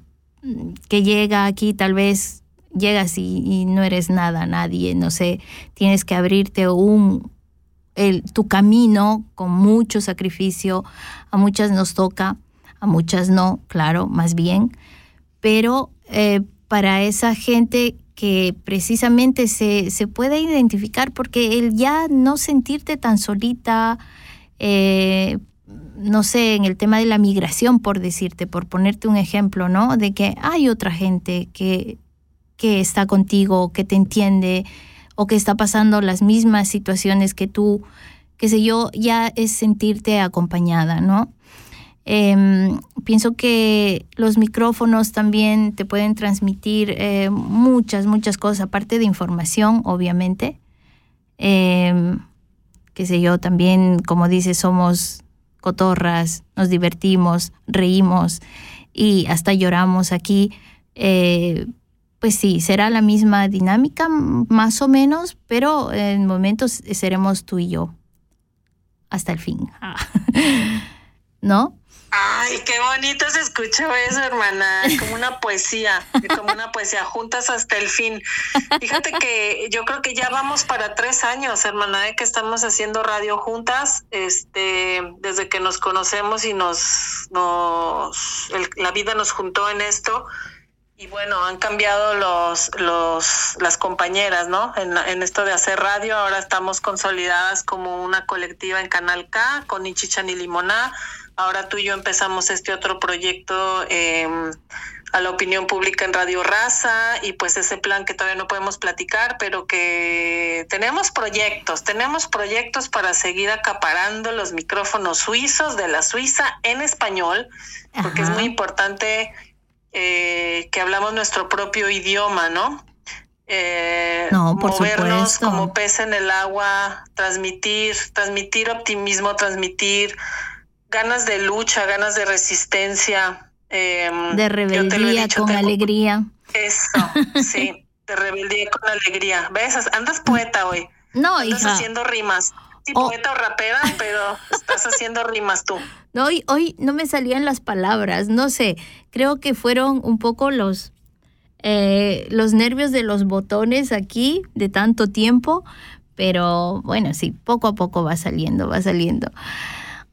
que llega aquí, tal vez llegas y, y no eres nada, nadie, no sé, tienes que abrirte un, el, tu camino con mucho sacrificio. A muchas nos toca, a muchas no, claro, más bien. Pero eh, para esa gente que precisamente se, se, puede identificar, porque el ya no sentirte tan solita, eh, no sé, en el tema de la migración, por decirte, por ponerte un ejemplo, ¿no? De que hay otra gente que, que está contigo, que te entiende, o que está pasando las mismas situaciones que tú, qué sé yo, ya es sentirte acompañada, ¿no? Eh, pienso que los micrófonos también te pueden transmitir eh, muchas, muchas cosas, aparte de información, obviamente. Eh, qué sé yo, también, como dices, somos cotorras, nos divertimos, reímos y hasta lloramos aquí, eh, pues sí, será la misma dinámica, más o menos, pero en momentos seremos tú y yo. Hasta el fin. Ah. [laughs] ¿No? Ay, qué bonito se escuchó eso, hermana, como una poesía, como una poesía, juntas hasta el fin. Fíjate que yo creo que ya vamos para tres años, hermana, de que estamos haciendo radio juntas, este, desde que nos conocemos y nos, nos, la vida nos juntó en esto. Y bueno, han cambiado los, los, las compañeras, ¿no? En, en esto de hacer radio, ahora estamos consolidadas como una colectiva en Canal K, con ni chicha ni limoná. Ahora tú y yo empezamos este otro proyecto eh, a la opinión pública en Radio Raza y pues ese plan que todavía no podemos platicar, pero que tenemos proyectos, tenemos proyectos para seguir acaparando los micrófonos suizos de la Suiza en español, porque es muy importante eh, que hablamos nuestro propio idioma, ¿no? Eh, No, por movernos supuesto. como pez en el agua, transmitir, transmitir optimismo, transmitir ganas de lucha, ganas de resistencia. em, De rebeldía dicho, con tengo- alegría. Eso, sí, de rebeldía con alegría. ¿Ves? Andas poeta hoy. No, Andas hija. haciendo rimas. Sí, Oh. poeta o rapera, pero estás haciendo rimas tú. No, hoy, hoy no me salían las palabras, no sé, creo que fueron un poco los, eh, los nervios de los botones aquí de tanto tiempo, pero bueno, sí, poco a poco va saliendo, va saliendo.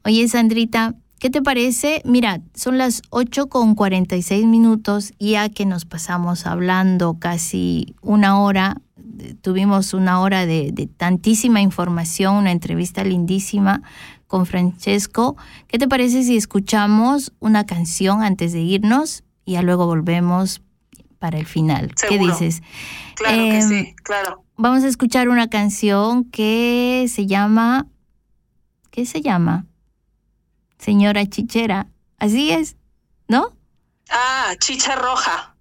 Oye, Sandrita, ¿qué te parece? Mira, son las 8 con 46 minutos, ya que nos pasamos hablando casi una hora, tuvimos una hora de, de tantísima información, una entrevista lindísima con Francesco. ¿Qué te parece si escuchamos una canción antes de irnos y ya luego volvemos para el final? ¿Qué dices? Claro que Em, sí, claro. Vamos a escuchar una canción que se llama... ¿Qué se llama? Señora Chichera. Así es, ¿no? Ah, chicha roja.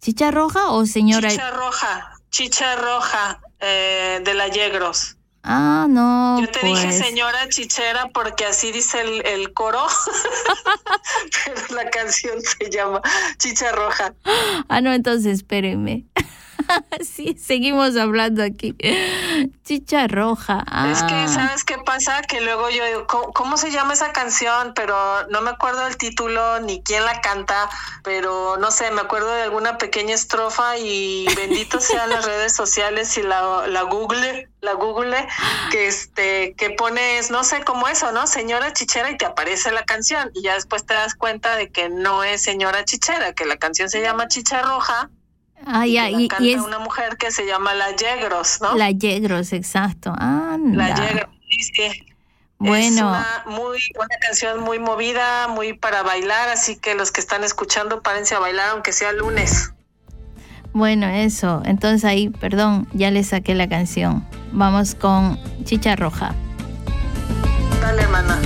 ¿Chicha roja o señora? Chicha roja. Chicha roja eh, de la Yegros. Ah, no. Yo te pues. dije señora chichera porque así dice el, el coro, [laughs] pero la canción se llama Chicha Roja. Ah, no, entonces espérenme. [laughs] sí, seguimos hablando aquí. Chicha roja. Es que, Ah. ¿sabes qué pasa? Que luego yo digo, ¿cómo, cómo se llama esa canción? Pero no me acuerdo del título ni quién la canta, pero no sé, me acuerdo de alguna pequeña estrofa y [laughs] bendito sean las redes sociales y la, la Google, la Google, que este, que pones, no sé cómo eso, ¿no? Señora Chichera y te aparece la canción y ya después te das cuenta de que no es Señora Chichera, que la canción se llama Chicha Roja Ah, ya, y, canta y es una mujer que se llama La Yegros, ¿no? la Yegros, exacto. Anda. La Yegros, sí, sí. Bueno. Es una, muy, una canción muy movida, muy para bailar, así que los que están escuchando, párense a bailar, aunque sea lunes. Bueno, eso. Entonces ahí, perdón, ya le saqué la canción. Vamos con Chicha Roja. Dale, hermana.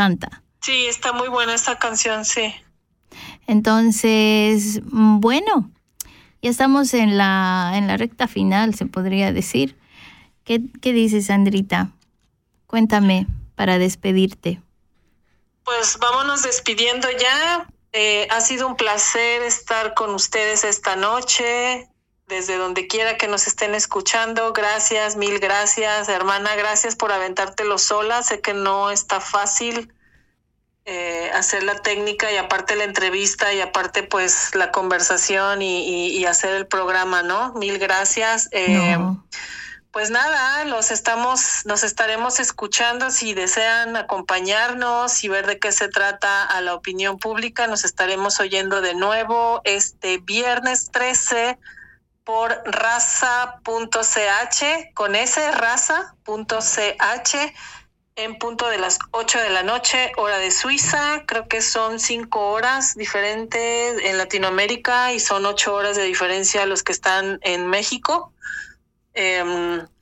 Encanta. Sí, está muy buena esta canción, sí. Entonces, mm, bueno, ya estamos en la, en la recta final, se podría decir. ¿Qué, qué dices, Sandrita? Cuéntame para despedirte. Pues vámonos despidiendo ya. Eh, ha sido un placer estar con ustedes esta noche, desde donde quiera que nos estén escuchando. Gracias, mil gracias, hermana. Gracias por aventártelo sola. Sé que no está fácil eh, hacer la técnica y aparte la entrevista y aparte pues la conversación y, y- y hacer el programa, ¿no? Mil gracias. Eh, No. Pues nada, los estamos, nos estaremos escuchando si desean acompañarnos y ver de qué se trata a la opinión pública. Nos estaremos oyendo de nuevo este viernes 13 por raza.ch con ese raza.ch en punto de las 8 de la noche, hora de Suiza. Creo que son cinco horas diferentes en Latinoamérica y son ocho horas de diferencia los que están en México.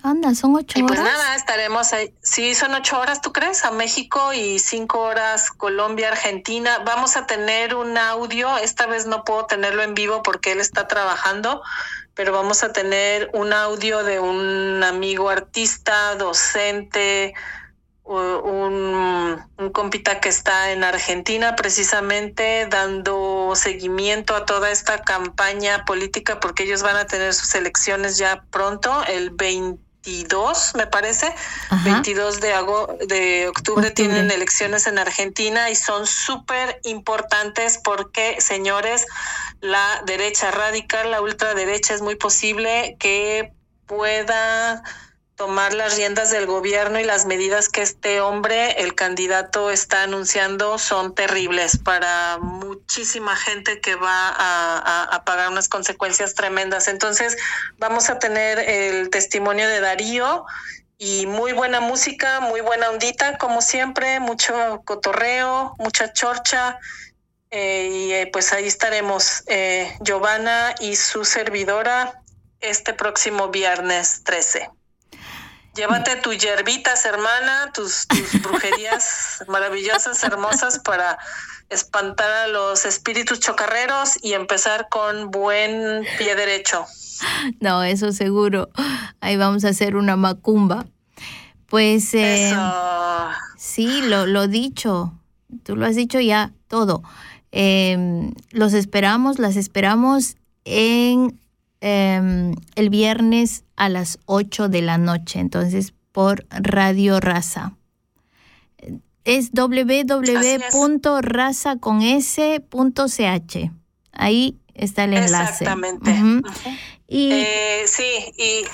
Anda, son ocho y pues horas. nada, estaremos ahí. Sí, son ocho horas, ¿tú crees? A México y cinco horas Colombia, Argentina. Vamos a tener un audio. Esta vez no puedo tenerlo en vivo porque él está trabajando, pero vamos a tener un audio de un amigo artista, docente, un, un compita que está en Argentina precisamente dando seguimiento a toda esta campaña política porque ellos van a tener sus elecciones ya pronto, el 22 me parece, Ajá. 22 de, de octubre, Octubre. tienen elecciones en Argentina y son súper importantes porque, señores, la derecha radical, la ultraderecha es muy posible que pueda tomar las riendas del gobierno y las medidas que este hombre, el candidato, está anunciando son terribles para muchísima gente que va a, pagar unas consecuencias tremendas. Entonces, vamos a tener el testimonio de Darío y muy buena música, muy buena ondita, como siempre, mucho cotorreo, mucha chorcha. eh, y eh, pues ahí estaremos, eh, Giovanna y su servidora, este próximo viernes 13. Llévate tus hierbitas, hermana, tus, tus brujerías [laughs] maravillosas, hermosas, para espantar a los espíritus chocarreros y empezar con buen pie derecho. No, eso seguro. Ahí vamos a hacer una macumba. Pues eh, Eso. sí, lo, lo dicho. Tú lo has dicho ya todo. Eh, los esperamos, las esperamos en eh, el viernes a las 8 de la noche. Entonces, por Radio Raza. Es www.razaconS.ch. Ahí está el enlace. Exactamente. Y Eh, sí, y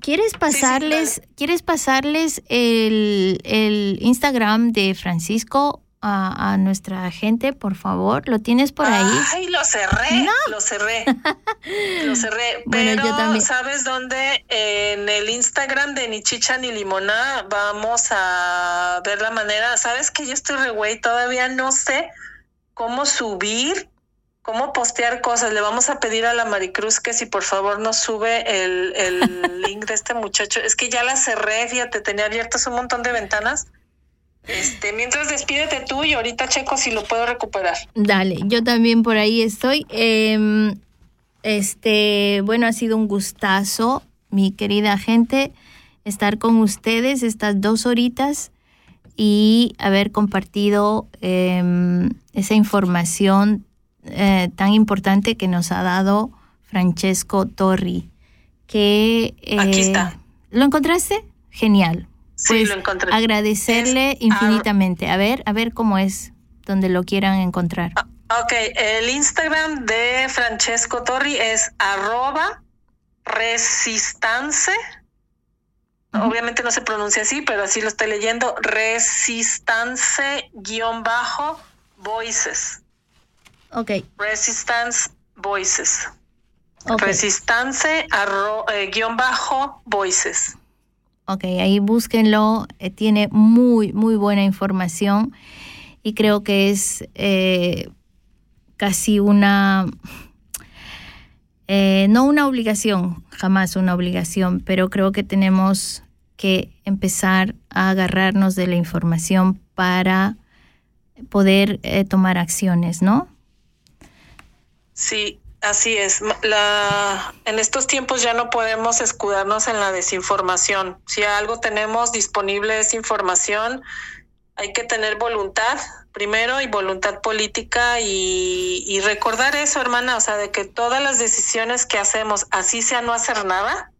¿Quieres pasarles, ¿quieres pasarles el, el Instagram de Francisco a, a nuestra gente, por favor? ¿Lo tienes por ahí? Ay, lo cerré, lo cerré, [laughs] lo cerré. Bueno, yo Pero, también. ¿sabes dónde? En el Instagram de Ni Chicha ni Limona vamos a ver la manera. ¿Sabes que yo estoy re güey? Todavía no sé cómo subir, cómo postear cosas. Le vamos a pedir a la Maricruz que si por favor nos sube el, el [laughs] link de este muchacho. Es que ya la cerré, fíjate, tenía abiertas un montón de ventanas. Este, mientras despídete tú y ahorita checo si lo puedo recuperar. Dale, yo también por ahí estoy. Em, este, bueno, ha sido un gustazo, mi querida gente, estar con ustedes estas dos horitas y haber compartido em, esa información eh, tan importante que nos ha dado Francesco Torri. Que, Aquí eh, está. ¿Lo encontraste? Genial. Sí, Pues lo encontré. agradecerle Es infinitamente. A ver, a ver cómo es donde lo quieran encontrar. Ok, el Instagram de Francesco Torri es arroba resistance. Obviamente no se pronuncia así, pero así lo estoy leyendo. Resistance guion bajo voices. Ok, Resistance voices. ok. Resistance arro- eh, guion bajo voices. Ok, ahí búsquenlo. eh, tiene muy, muy buena información y creo que es eh, casi una, eh, no una obligación, jamás una obligación, pero creo que tenemos que empezar a agarrarnos de la información para poder eh, tomar acciones, ¿no? Sí, así es. La, en estos tiempos ya no podemos escudarnos en la desinformación. Si algo tenemos disponible es información, hay que tener voluntad primero y voluntad política y recordar eso, hermana, o sea, de que todas las decisiones que hacemos, así sea no hacer nada,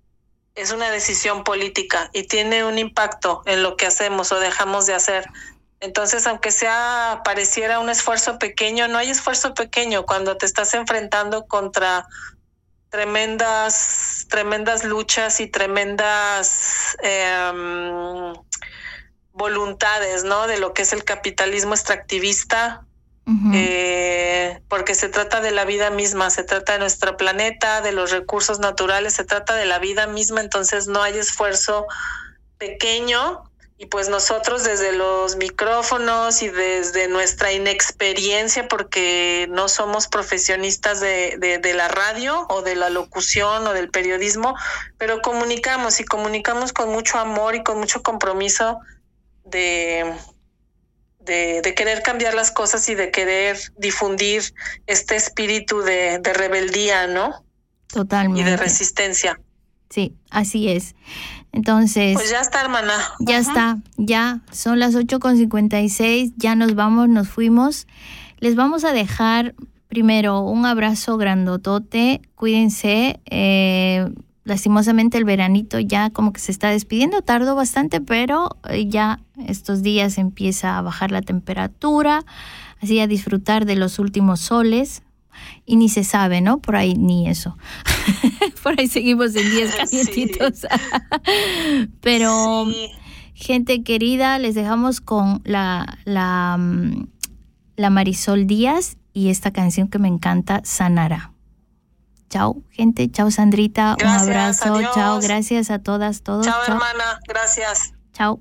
es una decisión política y tiene un impacto en lo que hacemos o dejamos de hacer. Entonces, aunque sea pareciera un esfuerzo pequeño, no hay esfuerzo pequeño cuando te estás enfrentando contra tremendas, tremendas luchas y tremendas em, voluntades, ¿no? De lo que es el capitalismo extractivista, eh, porque se trata de la vida misma, se trata de nuestro planeta, de los recursos naturales, se trata de la vida misma, entonces no hay esfuerzo pequeño y pues nosotros desde los micrófonos y desde nuestra inexperiencia, porque no somos profesionistas de, de, de la radio o de la locución o del periodismo, pero comunicamos y comunicamos con mucho amor y con mucho compromiso de, de, de querer cambiar las cosas y de querer difundir este espíritu de, de rebeldía, ¿no? Y Totalmente. de resistencia. Sí, así es. Entonces, Pues ya está, hermana. ya está, ya son las 8.56, ya nos vamos, nos fuimos. Les vamos a dejar primero un abrazo grandotote, cuídense. eh, lastimosamente el veranito ya como que se está despidiendo, tardó bastante, pero eh, ya estos días empieza a bajar la temperatura, así a disfrutar de los últimos soles. Y ni se sabe, ¿no? Por ahí ni eso. [laughs] Por ahí seguimos en días [laughs] calientitos. [laughs] Pero, Sí. gente querida, les dejamos con la, la, mm, la Marisol Díaz y esta canción que me encanta, Sanara. Chao, gente. Chao, Sandrita. Gracias, Un abrazo. adiós. Chao. Gracias a todas, todos. Chao, Chao. hermana. Gracias. Chao.